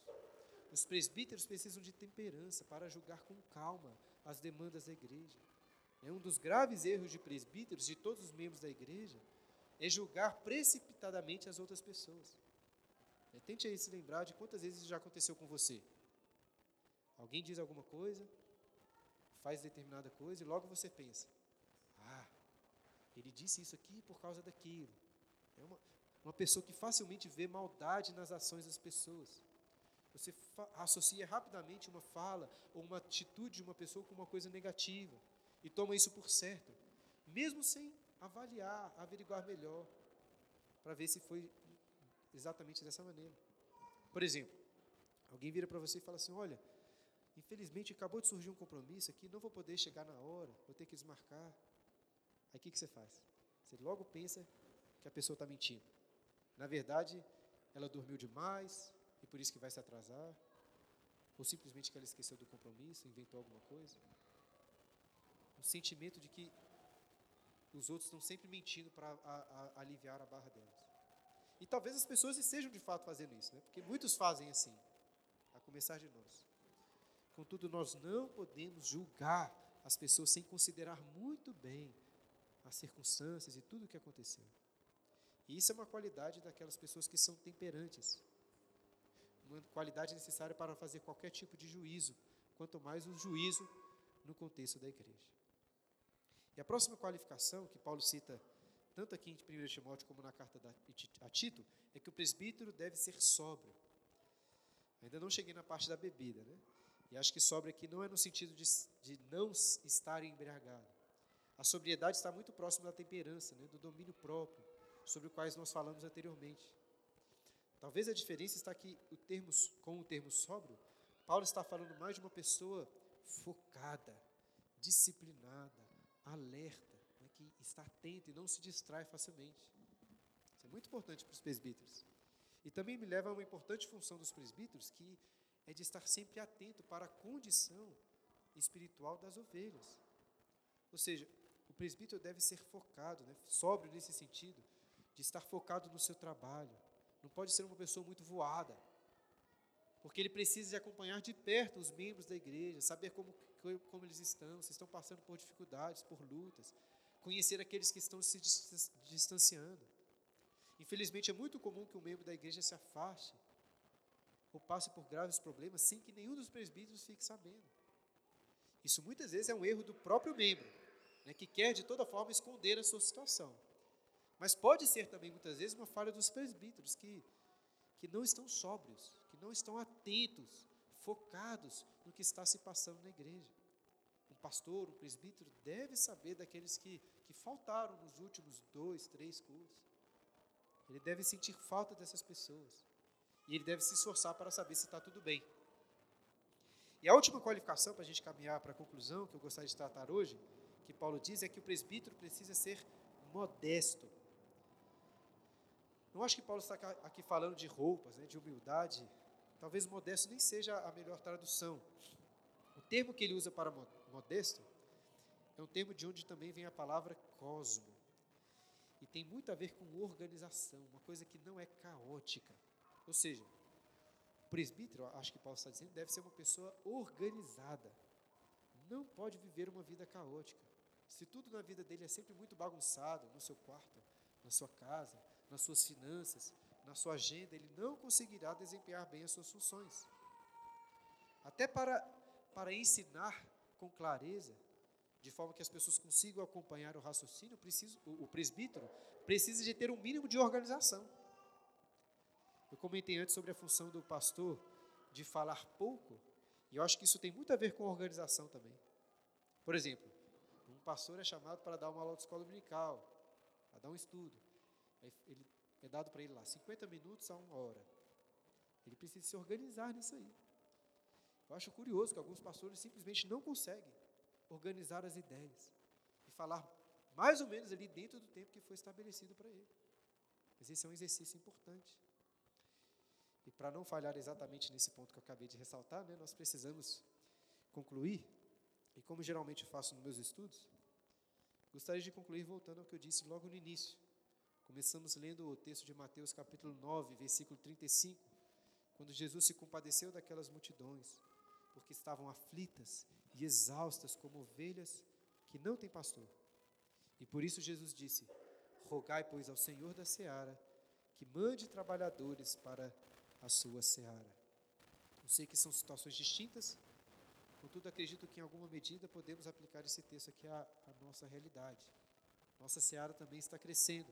Speaker 1: Os presbíteros precisam de temperança para julgar com calma as demandas da igreja. É um dos graves erros de presbíteros, de todos os membros da igreja, é julgar precipitadamente as outras pessoas. É, tente aí se lembrar de quantas vezes isso já aconteceu com você. Alguém diz alguma coisa, faz determinada coisa e logo você pensa: ah, ele disse isso aqui por causa daquilo. É uma, uma pessoa que facilmente vê maldade nas ações das pessoas. Você associa rapidamente uma fala ou uma atitude de uma pessoa com uma coisa negativa e toma isso por certo, mesmo sem avaliar, averiguar melhor, para ver se foi exatamente dessa maneira. Por exemplo, alguém vira para você e fala assim: Olha, infelizmente acabou de surgir um compromisso aqui, não vou poder chegar na hora, vou ter que desmarcar. Aí o que, que você faz? Você logo pensa que a pessoa está mentindo. Na verdade, ela dormiu demais e por isso que vai se atrasar. Ou simplesmente que ela esqueceu do compromisso, inventou alguma coisa. Um sentimento de que os outros estão sempre mentindo para aliviar a barra delas. E talvez as pessoas estejam de fato fazendo isso, né? porque muitos fazem assim, a começar de nós. Contudo, nós não podemos julgar as pessoas sem considerar muito bem as circunstâncias e tudo o que aconteceu. E isso é uma qualidade daquelas pessoas que são temperantes. Uma qualidade necessária para fazer qualquer tipo de juízo, quanto mais um juízo no contexto da igreja. E a próxima qualificação que Paulo cita tanto aqui em 1 Timóteo como na carta a Tito, é que o presbítero deve ser sóbrio. Ainda não cheguei na parte da bebida, né? E acho que sóbrio aqui não é no sentido de, de não estar embriagado. A sobriedade está muito próximo da temperança, né? do domínio próprio, sobre o quais nós falamos anteriormente. Talvez a diferença está que o termo, com o termo sóbrio, Paulo está falando mais de uma pessoa focada, disciplinada, alerta, né, que está atenta e não se distrai facilmente. Isso é muito importante para os presbíteros. E também me leva a uma importante função dos presbíteros, que é de estar sempre atento para a condição espiritual das ovelhas. Ou seja, o presbítero deve ser focado, né, sóbrio nesse sentido, de estar focado no seu trabalho. Não pode ser uma pessoa muito voada, porque ele precisa de acompanhar de perto os membros da igreja, saber como, como eles estão, se estão passando por dificuldades, por lutas, conhecer aqueles que estão se distanciando. Infelizmente, é muito comum que um membro da igreja se afaste ou passe por graves problemas sem que nenhum dos presbíteros fique sabendo. Isso muitas vezes é um erro do próprio membro, né, que quer de toda forma esconder a sua situação. Mas pode ser também muitas vezes uma falha dos presbíteros que, que não estão sóbrios, que não estão atentos, focados no que está se passando na igreja. Um pastor, um presbítero deve saber daqueles que, que faltaram nos últimos dois, três cursos. Ele deve sentir falta dessas pessoas. E ele deve se esforçar para saber se está tudo bem. E a última qualificação, para a gente caminhar para a conclusão, que eu gostaria de tratar hoje, que Paulo diz, é que o presbítero precisa ser modesto. Não acho que Paulo está aqui falando de roupas, né, de humildade. Talvez modesto nem seja a melhor tradução. O termo que ele usa para modesto é um termo de onde também vem a palavra cosmo. E tem muito a ver com organização, uma coisa que não é caótica. Ou seja, o presbítero, acho que Paulo está dizendo, deve ser uma pessoa organizada. Não pode viver uma vida caótica. Se tudo na vida dele é sempre muito bagunçado, no seu quarto, na sua casa, nas suas finanças, na sua agenda, ele não conseguirá desempenhar bem as suas funções. Até para, para ensinar com clareza, de forma que as pessoas consigam acompanhar o raciocínio, preciso, o, o presbítero precisa de ter um mínimo de organização. Eu comentei antes sobre a função do pastor de falar pouco, e eu acho que isso tem muito a ver com organização também. Por exemplo, um pastor é chamado para dar uma aula de escola dominical, para dar um estudo. Ele, é dado para ele lá 50 minutos a uma hora. Ele precisa se organizar nisso aí. Eu acho curioso que alguns pastores simplesmente não conseguem organizar as ideias e falar mais ou menos ali dentro do tempo que foi estabelecido para ele. Mas esse é um exercício importante. E para não falhar exatamente nesse ponto que eu acabei de ressaltar, né, nós precisamos concluir, e como geralmente eu faço nos meus estudos, gostaria de concluir voltando ao que eu disse logo no início. Começamos lendo o texto de Mateus capítulo 9, versículo 35, quando Jesus se compadeceu daquelas multidões, porque estavam aflitas e exaustas como ovelhas que não têm pastor. E por isso Jesus disse: Rogai, pois, ao Senhor da seara que mande trabalhadores para a sua seara. Eu sei que são situações distintas, contudo, acredito que em alguma medida podemos aplicar esse texto aqui à, à nossa realidade. Nossa seara também está crescendo,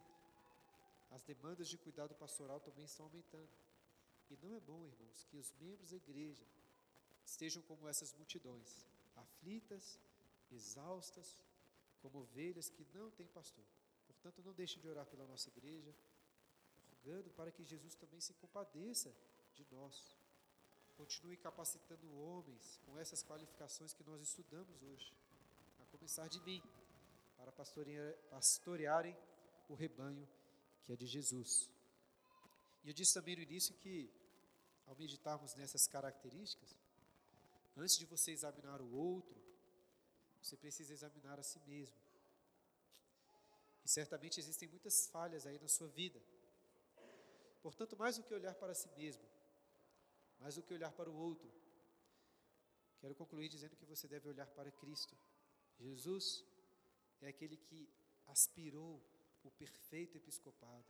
Speaker 1: as demandas de cuidado pastoral também estão aumentando. E não é bom, irmãos, que os membros da igreja estejam como essas multidões, aflitas, exaustas, como ovelhas que não têm pastor. Portanto, não deixem de orar pela nossa igreja, para que Jesus também se compadeça de nós. Continue capacitando homens com essas qualificações que nós estudamos hoje, a começar de mim, para pastorear, pastorearem o rebanho que é de Jesus. E eu disse também no início que, ao meditarmos nessas características, Antes de você examinar o outro, você precisa examinar a si mesmo. E certamente existem muitas falhas aí na sua vida. Portanto, mais do que olhar para si mesmo, mais do que olhar para o outro, quero concluir dizendo que você deve olhar para Cristo. Jesus é aquele que aspirou o perfeito episcopado,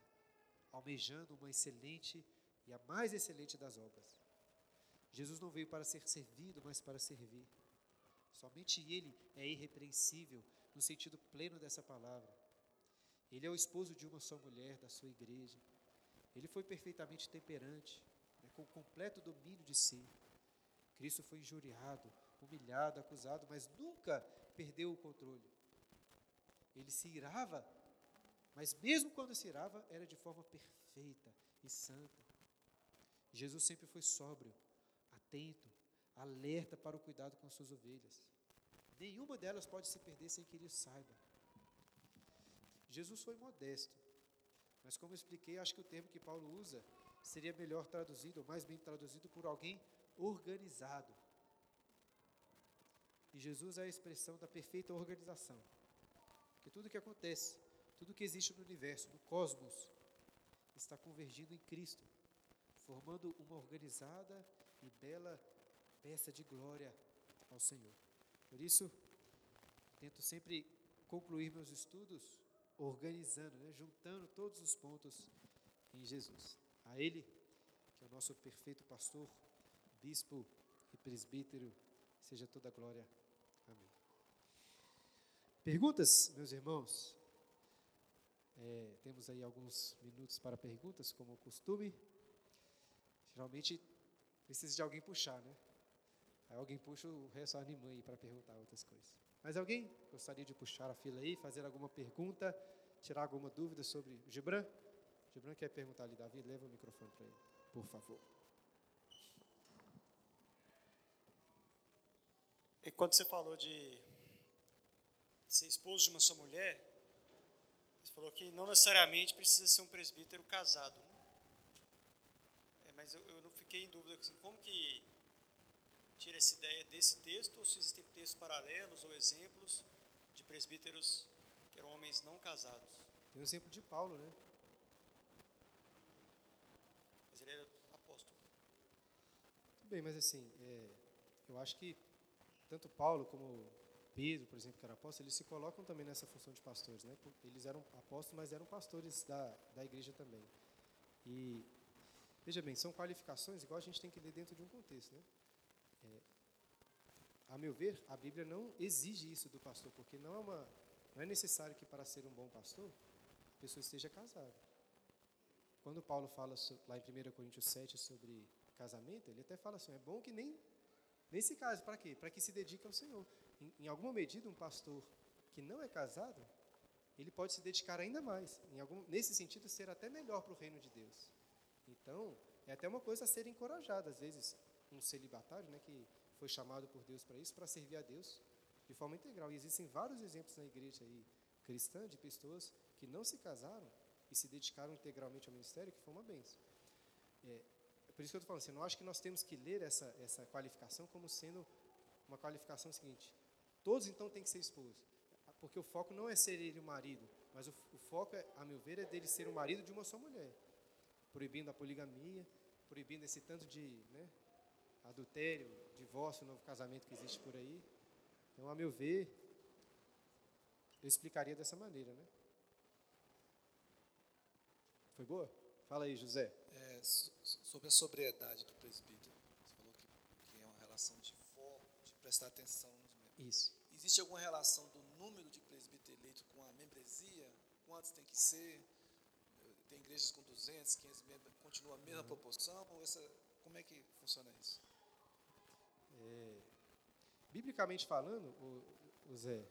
Speaker 1: almejando uma excelente e a mais excelente das obras. Jesus não veio para ser servido, mas para servir. Somente Ele é irrepreensível no sentido pleno dessa palavra. Ele é o esposo de uma só mulher da sua igreja. Ele foi perfeitamente temperante, né, com completo domínio de si. Cristo foi injuriado, humilhado, acusado, mas nunca perdeu o controle. Ele se irava, mas mesmo quando se irava, era de forma perfeita e santa. Jesus sempre foi sóbrio, atento, alerta para o cuidado com as suas ovelhas. Nenhuma delas pode se perder sem que ele saiba. Jesus foi modesto, mas como eu expliquei, acho que o termo que Paulo usa seria melhor traduzido, ou mais bem traduzido, por alguém organizado. E Jesus é a expressão da perfeita organização. Porque tudo que acontece, tudo que existe no universo, no cosmos, está convergindo em Cristo, formando uma organizada e bela peça de glória ao Senhor. Por isso, tento sempre concluir meus estudos organizando, né, juntando todos os pontos em Jesus. A Ele, que é o nosso perfeito pastor, bispo e presbítero, seja toda a glória. Amém. Perguntas, meus irmãos? É, temos aí alguns minutos para perguntas, como costume. Geralmente precisa de alguém puxar, né? Aí alguém puxa, o resto anima aí para perguntar outras coisas. Mas alguém gostaria de puxar a fila aí, fazer alguma pergunta, tirar alguma dúvida sobre Gibran? Gibran quer perguntar ali, Davi, leva o microfone para ele, por favor.
Speaker 2: E quando você falou de ser esposo de uma só mulher, você falou que não necessariamente precisa ser um presbítero casado. Né? É, mas eu, eu, não fiquei em dúvida assim, como que tira essa ideia desse texto, ou se existem textos paralelos ou exemplos de presbíteros que eram homens não casados.
Speaker 1: Tem o exemplo de Paulo, né?
Speaker 2: Mas ele era apóstolo.
Speaker 1: Tudo bem, mas assim, é, eu acho que tanto Paulo como Pedro, por exemplo, que era apóstolo, eles se colocam também nessa função de pastores, né? Eles eram apóstolos, mas eram pastores da, da igreja também. E, veja bem, são qualificações igual a gente tem que ler dentro de um contexto, né? A meu ver, a Bíblia não exige isso do pastor, porque não é, uma, não é necessário que para ser um bom pastor, a pessoa esteja casada. Quando Paulo fala lá em 1 Coríntios 7 sobre casamento, ele até fala assim, é bom que nem, nem se case, para quê? Para que se dedique ao Senhor. Em, em, alguma medida, um pastor que não é casado, ele pode se dedicar ainda mais, algum, nesse sentido, ser até melhor para o reino de Deus. Então, é até uma coisa a ser encorajada, às vezes, um celibatário, né, que foi chamado por Deus para isso, para servir a Deus de forma integral. E existem vários exemplos na igreja aí cristã de pessoas que não se casaram e se dedicaram integralmente ao ministério, que foi uma benção. É, é por isso que eu estou falando assim, não acho que nós temos que ler essa, essa qualificação como sendo uma qualificação seguinte. Todos então têm que ser esposos. Porque o foco não é ser ele o marido, mas o, o foco, é, a meu ver, é dele ser o marido de uma só mulher. Proibindo a poligamia, proibindo esse tanto de né, adultério, divórcio, novo casamento que existe por aí. Então, a meu ver, eu explicaria dessa maneira, né? Foi boa? Fala aí, José.
Speaker 3: É, sobre a sobriedade do presbítero. Você falou que, que, é uma relação de foco, de prestar atenção nos membros.
Speaker 1: Isso.
Speaker 3: Existe alguma relação do número de presbítero eleito com a membresia? Quantos tem que ser? Tem igrejas com 200, 500 membros, continua a mesma uhum. proporção? Ou essa, como é que funciona isso?
Speaker 1: É, biblicamente falando, o, o Zé,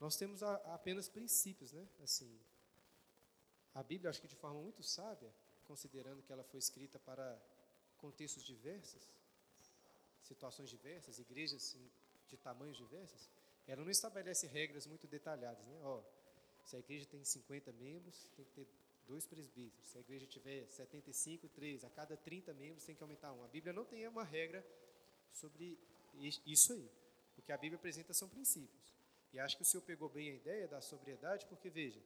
Speaker 1: nós temos a, apenas princípios, né? Assim, a Bíblia, acho que de forma muito sábia, considerando que ela foi escrita para contextos diversos, situações diversas, igrejas de tamanhos diversos, ela não estabelece regras muito detalhadas, né? Ó, se a igreja tem 50 membros, tem que ter dois presbíteros. Se a igreja tiver 75, três. A cada 30 membros tem que aumentar um. A Bíblia não tem uma regra sobre isso aí. O que a Bíblia apresenta são princípios. E acho que o senhor pegou bem a ideia da sobriedade, porque veja,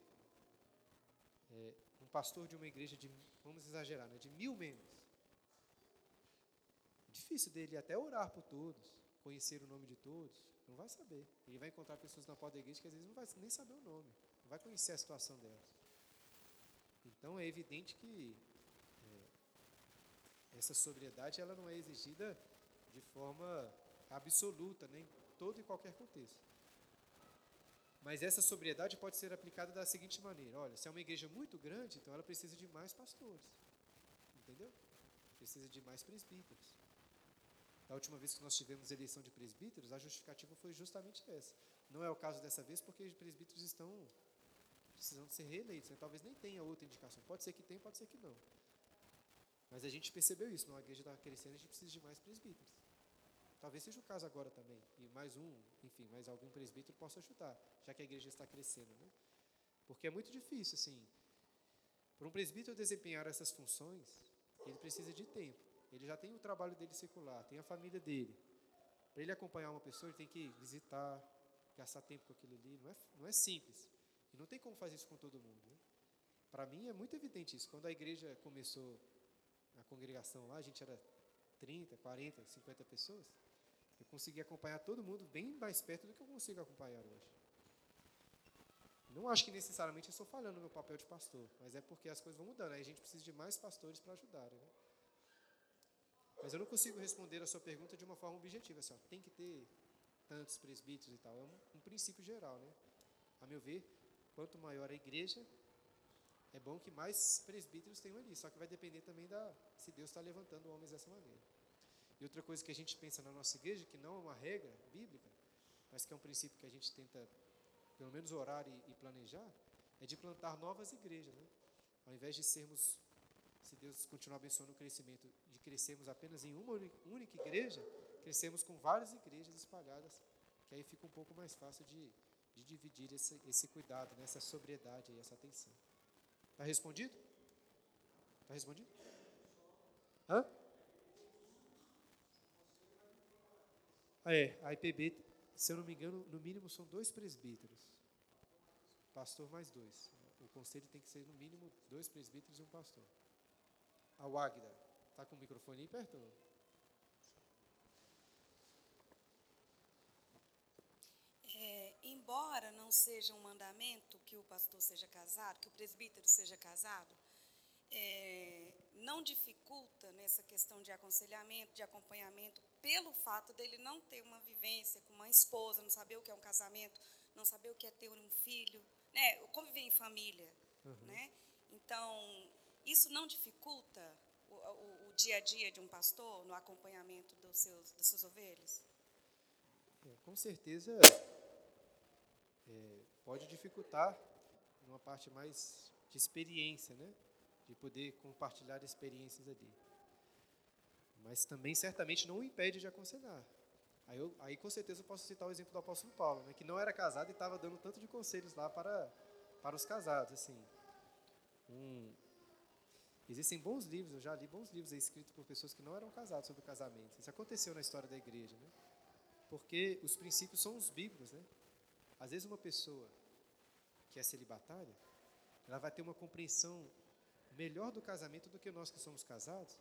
Speaker 1: é, um pastor de uma igreja de, vamos exagerar, né, de mil membros, difícil dele até orar por todos, conhecer o nome de todos, não vai saber. Ele vai encontrar pessoas na porta da igreja que às vezes não vai nem saber o nome, não vai conhecer a situação delas. Então é evidente que é, essa sobriedade ela não é exigida de forma absoluta, né, todo e qualquer contexto. Mas essa sobriedade pode ser aplicada da seguinte maneira: olha, se é uma igreja muito grande, então ela precisa de mais pastores. Entendeu? Precisa de mais presbíteros. Da última vez que nós tivemos eleição de presbíteros, a justificativa foi justamente essa. Não é o caso dessa vez, porque os presbíteros estão precisando ser reeleitos. Né? Talvez nem tenha outra indicação. Pode ser que tenha, pode ser que não. Mas a gente percebeu isso, não? igreja está crescendo, a gente precisa de mais presbíteros. Talvez seja o caso agora também. E mais um, enfim, mais algum presbítero possa ajudar, já que a igreja está crescendo. Né? Porque é muito difícil, assim. Para um presbítero desempenhar essas funções, ele precisa de tempo. Ele já tem o trabalho dele secular, tem a família dele. Para ele acompanhar uma pessoa, ele tem que visitar, gastar tempo com aquilo ali. Não é, não é simples. E não tem como fazer isso com todo mundo. Né? Para mim é muito evidente isso. Quando a igreja começou, a congregação lá, a gente era 30, 40, 50 pessoas. Eu consegui acompanhar todo mundo bem mais perto do que eu consigo acompanhar hoje. Não acho que necessariamente eu estou falhando no meu papel de pastor, mas é porque as coisas vão mudando. Aí a gente precisa de mais pastores para ajudarem. Né? Mas eu não consigo responder a sua pergunta de uma forma objetiva. Assim, ó, tem que ter tantos presbíteros e tal. É um, um princípio geral. Né? A meu ver, quanto maior a igreja, é bom que mais presbíteros tenham ali. Só que vai depender também da se Deus está levantando homens dessa maneira. E outra coisa que a gente pensa na nossa igreja, que não é uma regra bíblica, mas que é um princípio que a gente tenta, pelo menos, orar e, e planejar, é de plantar novas igrejas. Né? Ao invés de sermos, se Deus continuar abençoando o crescimento, de crescermos apenas em uma única igreja, crescemos com várias igrejas espalhadas, que aí fica um pouco mais fácil de, de dividir esse, esse cuidado, né? essa sobriedade essa atenção. Está respondido? Está respondido? Hã? É, a IPB, se eu não me engano, no mínimo são dois presbíteros. Pastor mais dois. O conselho tem que ser no mínimo dois presbíteros e um pastor. A Wagda, está com o microfone aí perto?
Speaker 4: É, embora não seja um mandamento que o pastor seja casado, que o presbítero seja casado, é, não dificulta nessa questão de aconselhamento, de acompanhamento, pelo fato dele não ter uma vivência com uma esposa, não saber o que é um casamento, não saber o que é ter um filho, né, conviver em família, uhum. né? Então, isso não dificulta o, o, o, dia a dia de um pastor no acompanhamento dos seus, das suas ovelhas?
Speaker 1: É, com certeza é, pode dificultar numa parte mais de experiência, né? De poder compartilhar experiências ali mas também certamente não o impede de aconselhar. Aí, eu, aí com certeza eu posso citar o exemplo do apóstolo Paulo, né, que não era casado e estava dando tanto de conselhos lá para, para os casados. Assim, existem bons livros, eu já li bons livros escritos por pessoas que não eram casadas sobre o casamento. Isso aconteceu na história da igreja, né? porque os princípios são os bíblicos. Né? Às vezes uma pessoa que é celibatária, ela vai ter uma compreensão melhor do casamento do que nós que somos casados,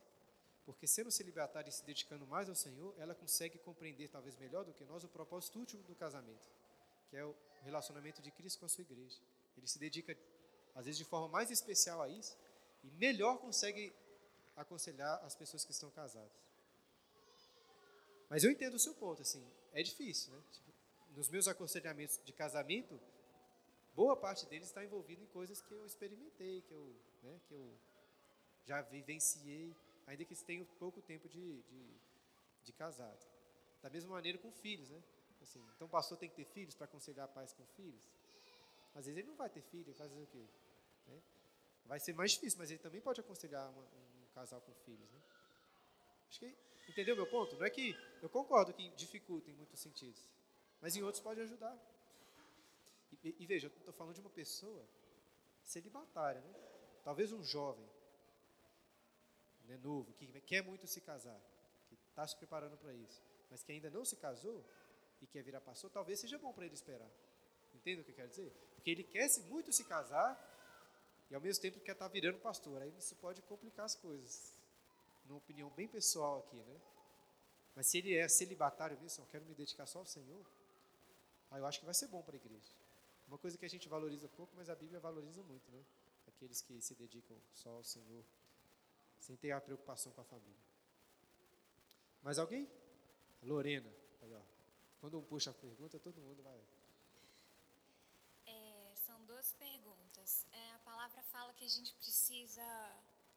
Speaker 1: porque sendo celibatária e se dedicando mais ao Senhor, ela consegue compreender, talvez melhor do que nós, o propósito último do casamento, que é o relacionamento de Cristo com a sua igreja. Ele se dedica, às vezes, de forma mais especial a isso, e melhor consegue aconselhar as pessoas que estão casadas. Mas eu entendo o seu ponto, assim, é difícil, né? Tipo, nos meus aconselhamentos de casamento, boa parte deles está envolvido em coisas que eu experimentei, que eu, né, que eu já vivenciei ainda que tenham pouco tempo de, de, de casado. Da mesma maneira com filhos, né? Assim, então o pastor tem que ter filhos para aconselhar pais com filhos? Às vezes ele não vai ter filho, vai fazer o quê? Né? Vai ser mais difícil, mas ele também pode aconselhar uma, um casal com filhos, né? Acho que entendeu meu ponto? Não é que eu concordo que dificulta em muitos sentidos, mas em outros pode ajudar. E, e veja, eu estou falando de uma pessoa celibatária, né? Talvez um jovem né, novo, que quer muito se casar, que está se preparando para isso, mas que ainda não se casou e quer virar pastor, talvez seja bom para ele esperar. Entende o que eu quero dizer? Porque ele quer muito se casar e ao mesmo tempo quer estar tá virando pastor. Aí isso pode complicar as coisas. Numa opinião bem pessoal aqui, né? Mas se ele é celibatário mesmo, eu quero me dedicar só ao Senhor, aí eu acho que vai ser bom para a igreja. Uma coisa que a gente valoriza pouco, mas a Bíblia valoriza muito, né? Aqueles que se dedicam só ao Senhor sem ter a preocupação com a família. Mais alguém? Lorena. Aí, ó. Quando um puxa a pergunta, todo mundo vai.
Speaker 5: É, são duas perguntas. É, a palavra fala que a gente precisa,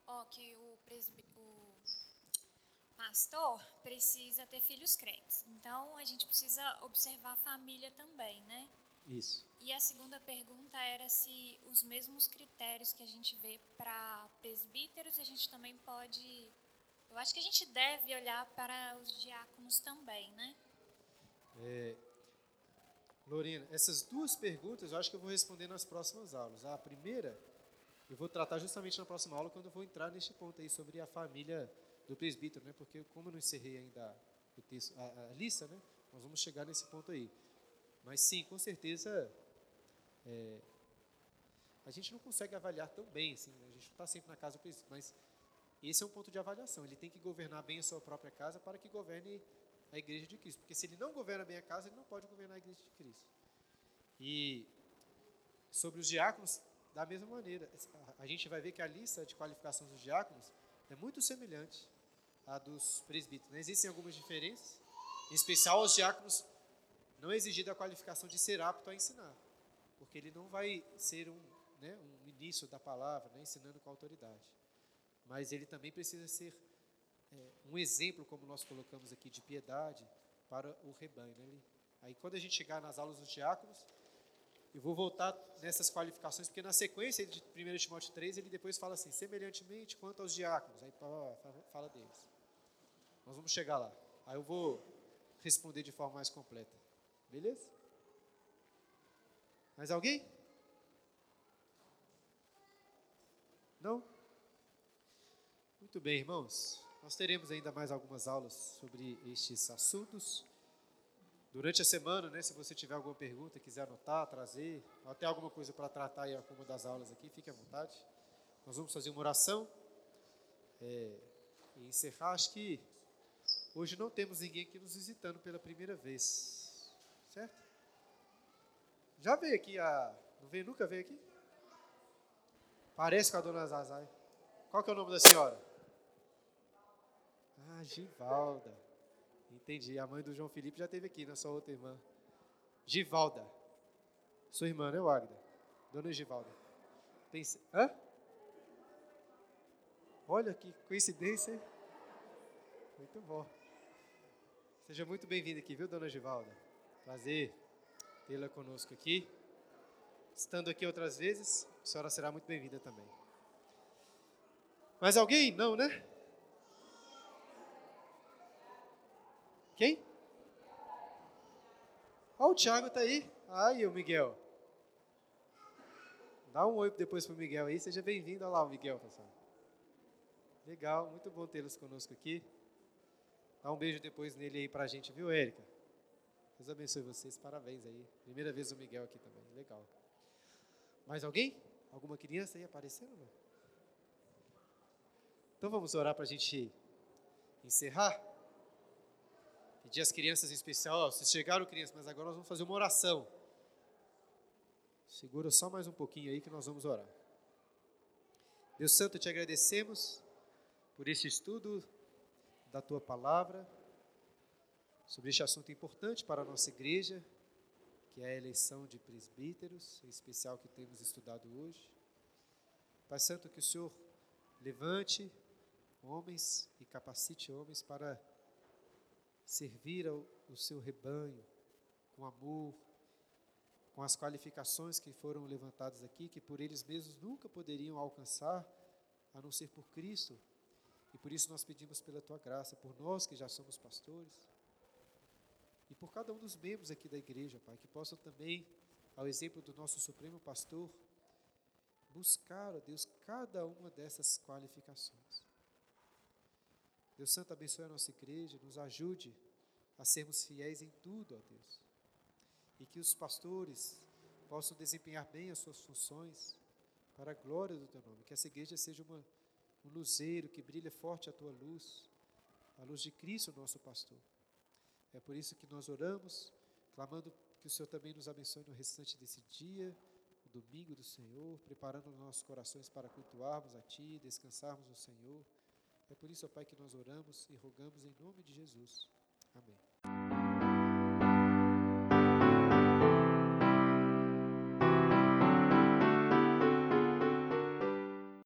Speaker 5: ó, que o, o pastor precisa ter filhos crentes. Então a gente precisa observar a família também, né?
Speaker 1: Isso.
Speaker 5: E a segunda pergunta era se os mesmos critérios que a gente vê para presbíteros, a gente também pode. Eu acho que a gente deve olhar para os diáconos também, né?
Speaker 1: É, Lorena, essas duas perguntas eu acho que eu vou responder nas próximas aulas. A primeira eu vou tratar justamente na próxima aula quando eu vou entrar neste ponto aí sobre a família do presbítero, né? Porque como eu não encerrei ainda o texto, a, a lista, né? Nós vamos chegar nesse ponto aí. Mas sim, com certeza, é, a gente não consegue avaliar tão bem, assim, né? a gente não está sempre na casa do presbítero, mas esse é um ponto de avaliação. Ele tem que governar bem a sua própria casa para que governe a igreja de Cristo. Porque se ele não governa bem a casa, ele não pode governar a igreja de Cristo. E sobre os diáconos, da mesma maneira, a gente vai ver que a lista de qualificações dos diáconos é muito semelhante à dos presbíteros. Né? Existem algumas diferenças, em especial os diáconos não é exigida a qualificação de ser apto a ensinar, porque ele não vai ser um, né, um ministro da palavra, né, ensinando com autoridade. Mas ele também precisa ser é, um exemplo, como nós colocamos aqui, de piedade para o rebanho. Né? Aí, quando a gente chegar nas aulas dos diáconos, eu vou voltar nessas qualificações, porque na sequência de 1 Timóteo 3, ele depois fala assim, semelhantemente quanto aos diáconos, aí fala deles. Nós vamos chegar lá. Aí eu vou responder de forma mais completa. Beleza? Mais alguém? Não? Muito bem, irmãos. Nós teremos ainda mais algumas aulas sobre estes assuntos. Durante a semana, né, se você tiver alguma pergunta, quiser anotar, trazer, até alguma coisa para tratar em alguma das aulas aqui, fique à vontade. Nós vamos fazer uma oração é, e encerrar. Acho que hoje não temos ninguém aqui nos visitando pela primeira vez, certo? Já veio aqui a. Não veio nunca veio aqui? Parece com a dona Zazai. Qual que é o nome da senhora? Ah, Givalda. Entendi. A mãe do João Felipe já esteve aqui, na sua outra irmã. Givalda. Sua irmã, né, Wagner? Dona Givalda. Pense... Hã? Olha que coincidência, hein? Muito bom. Seja muito bem-vinda aqui, viu, Dona Givalda? Prazer tê-la conosco aqui. Estando aqui outras vezes, a senhora será muito bem-vinda também. Mais alguém? Não, né? Quem? Ó, oh, o Thiago está aí. Aí, o Miguel. Dá um oi depois para o Miguel aí. Seja bem-vindo. Olha lá o Miguel, pessoal. Legal, muito bom tê-los conosco aqui. Dá um beijo depois nele aí para a gente, viu, Érica? Deus abençoe vocês. Parabéns aí. Primeira vez o Miguel aqui também. Legal. Mais alguém? Alguma criança aí aparecendo? Então vamos orar para a gente encerrar pedir às crianças em especial, ó, vocês chegaram crianças, mas agora nós vamos fazer uma oração. Segura só mais um pouquinho aí que nós vamos orar. Deus Santo, te agradecemos por este estudo da tua palavra, sobre este assunto importante para a nossa igreja, que é a eleição de presbíteros, em especial que temos estudado hoje. Pai Santo, que o Senhor levante homens e capacite homens para servir ao, o seu rebanho com amor, com as qualificações que foram levantadas aqui, que por eles mesmos nunca poderiam alcançar, a não ser por Cristo. E por isso nós pedimos pela tua graça, por nós que já somos pastores, e por cada um dos membros aqui da igreja, Pai, que possam também, ao exemplo do nosso Supremo Pastor, buscar, ó Deus, cada uma dessas qualificações. Deus Santo, abençoe a nossa igreja, nos ajude a sermos fiéis em tudo, ó Deus. E que os pastores possam desempenhar bem as suas funções para a glória do teu nome. Que essa igreja seja uma, um luzeiro que brilhe forte a tua luz, a luz de Cristo, nosso pastor. É por isso que nós oramos, clamando que o Senhor também nos abençoe no restante desse dia, o domingo do Senhor, preparando nossos corações para cultuarmos a Ti, descansarmos no Senhor. É por isso, ó Pai, que nós oramos e rogamos em nome de Jesus. Amém.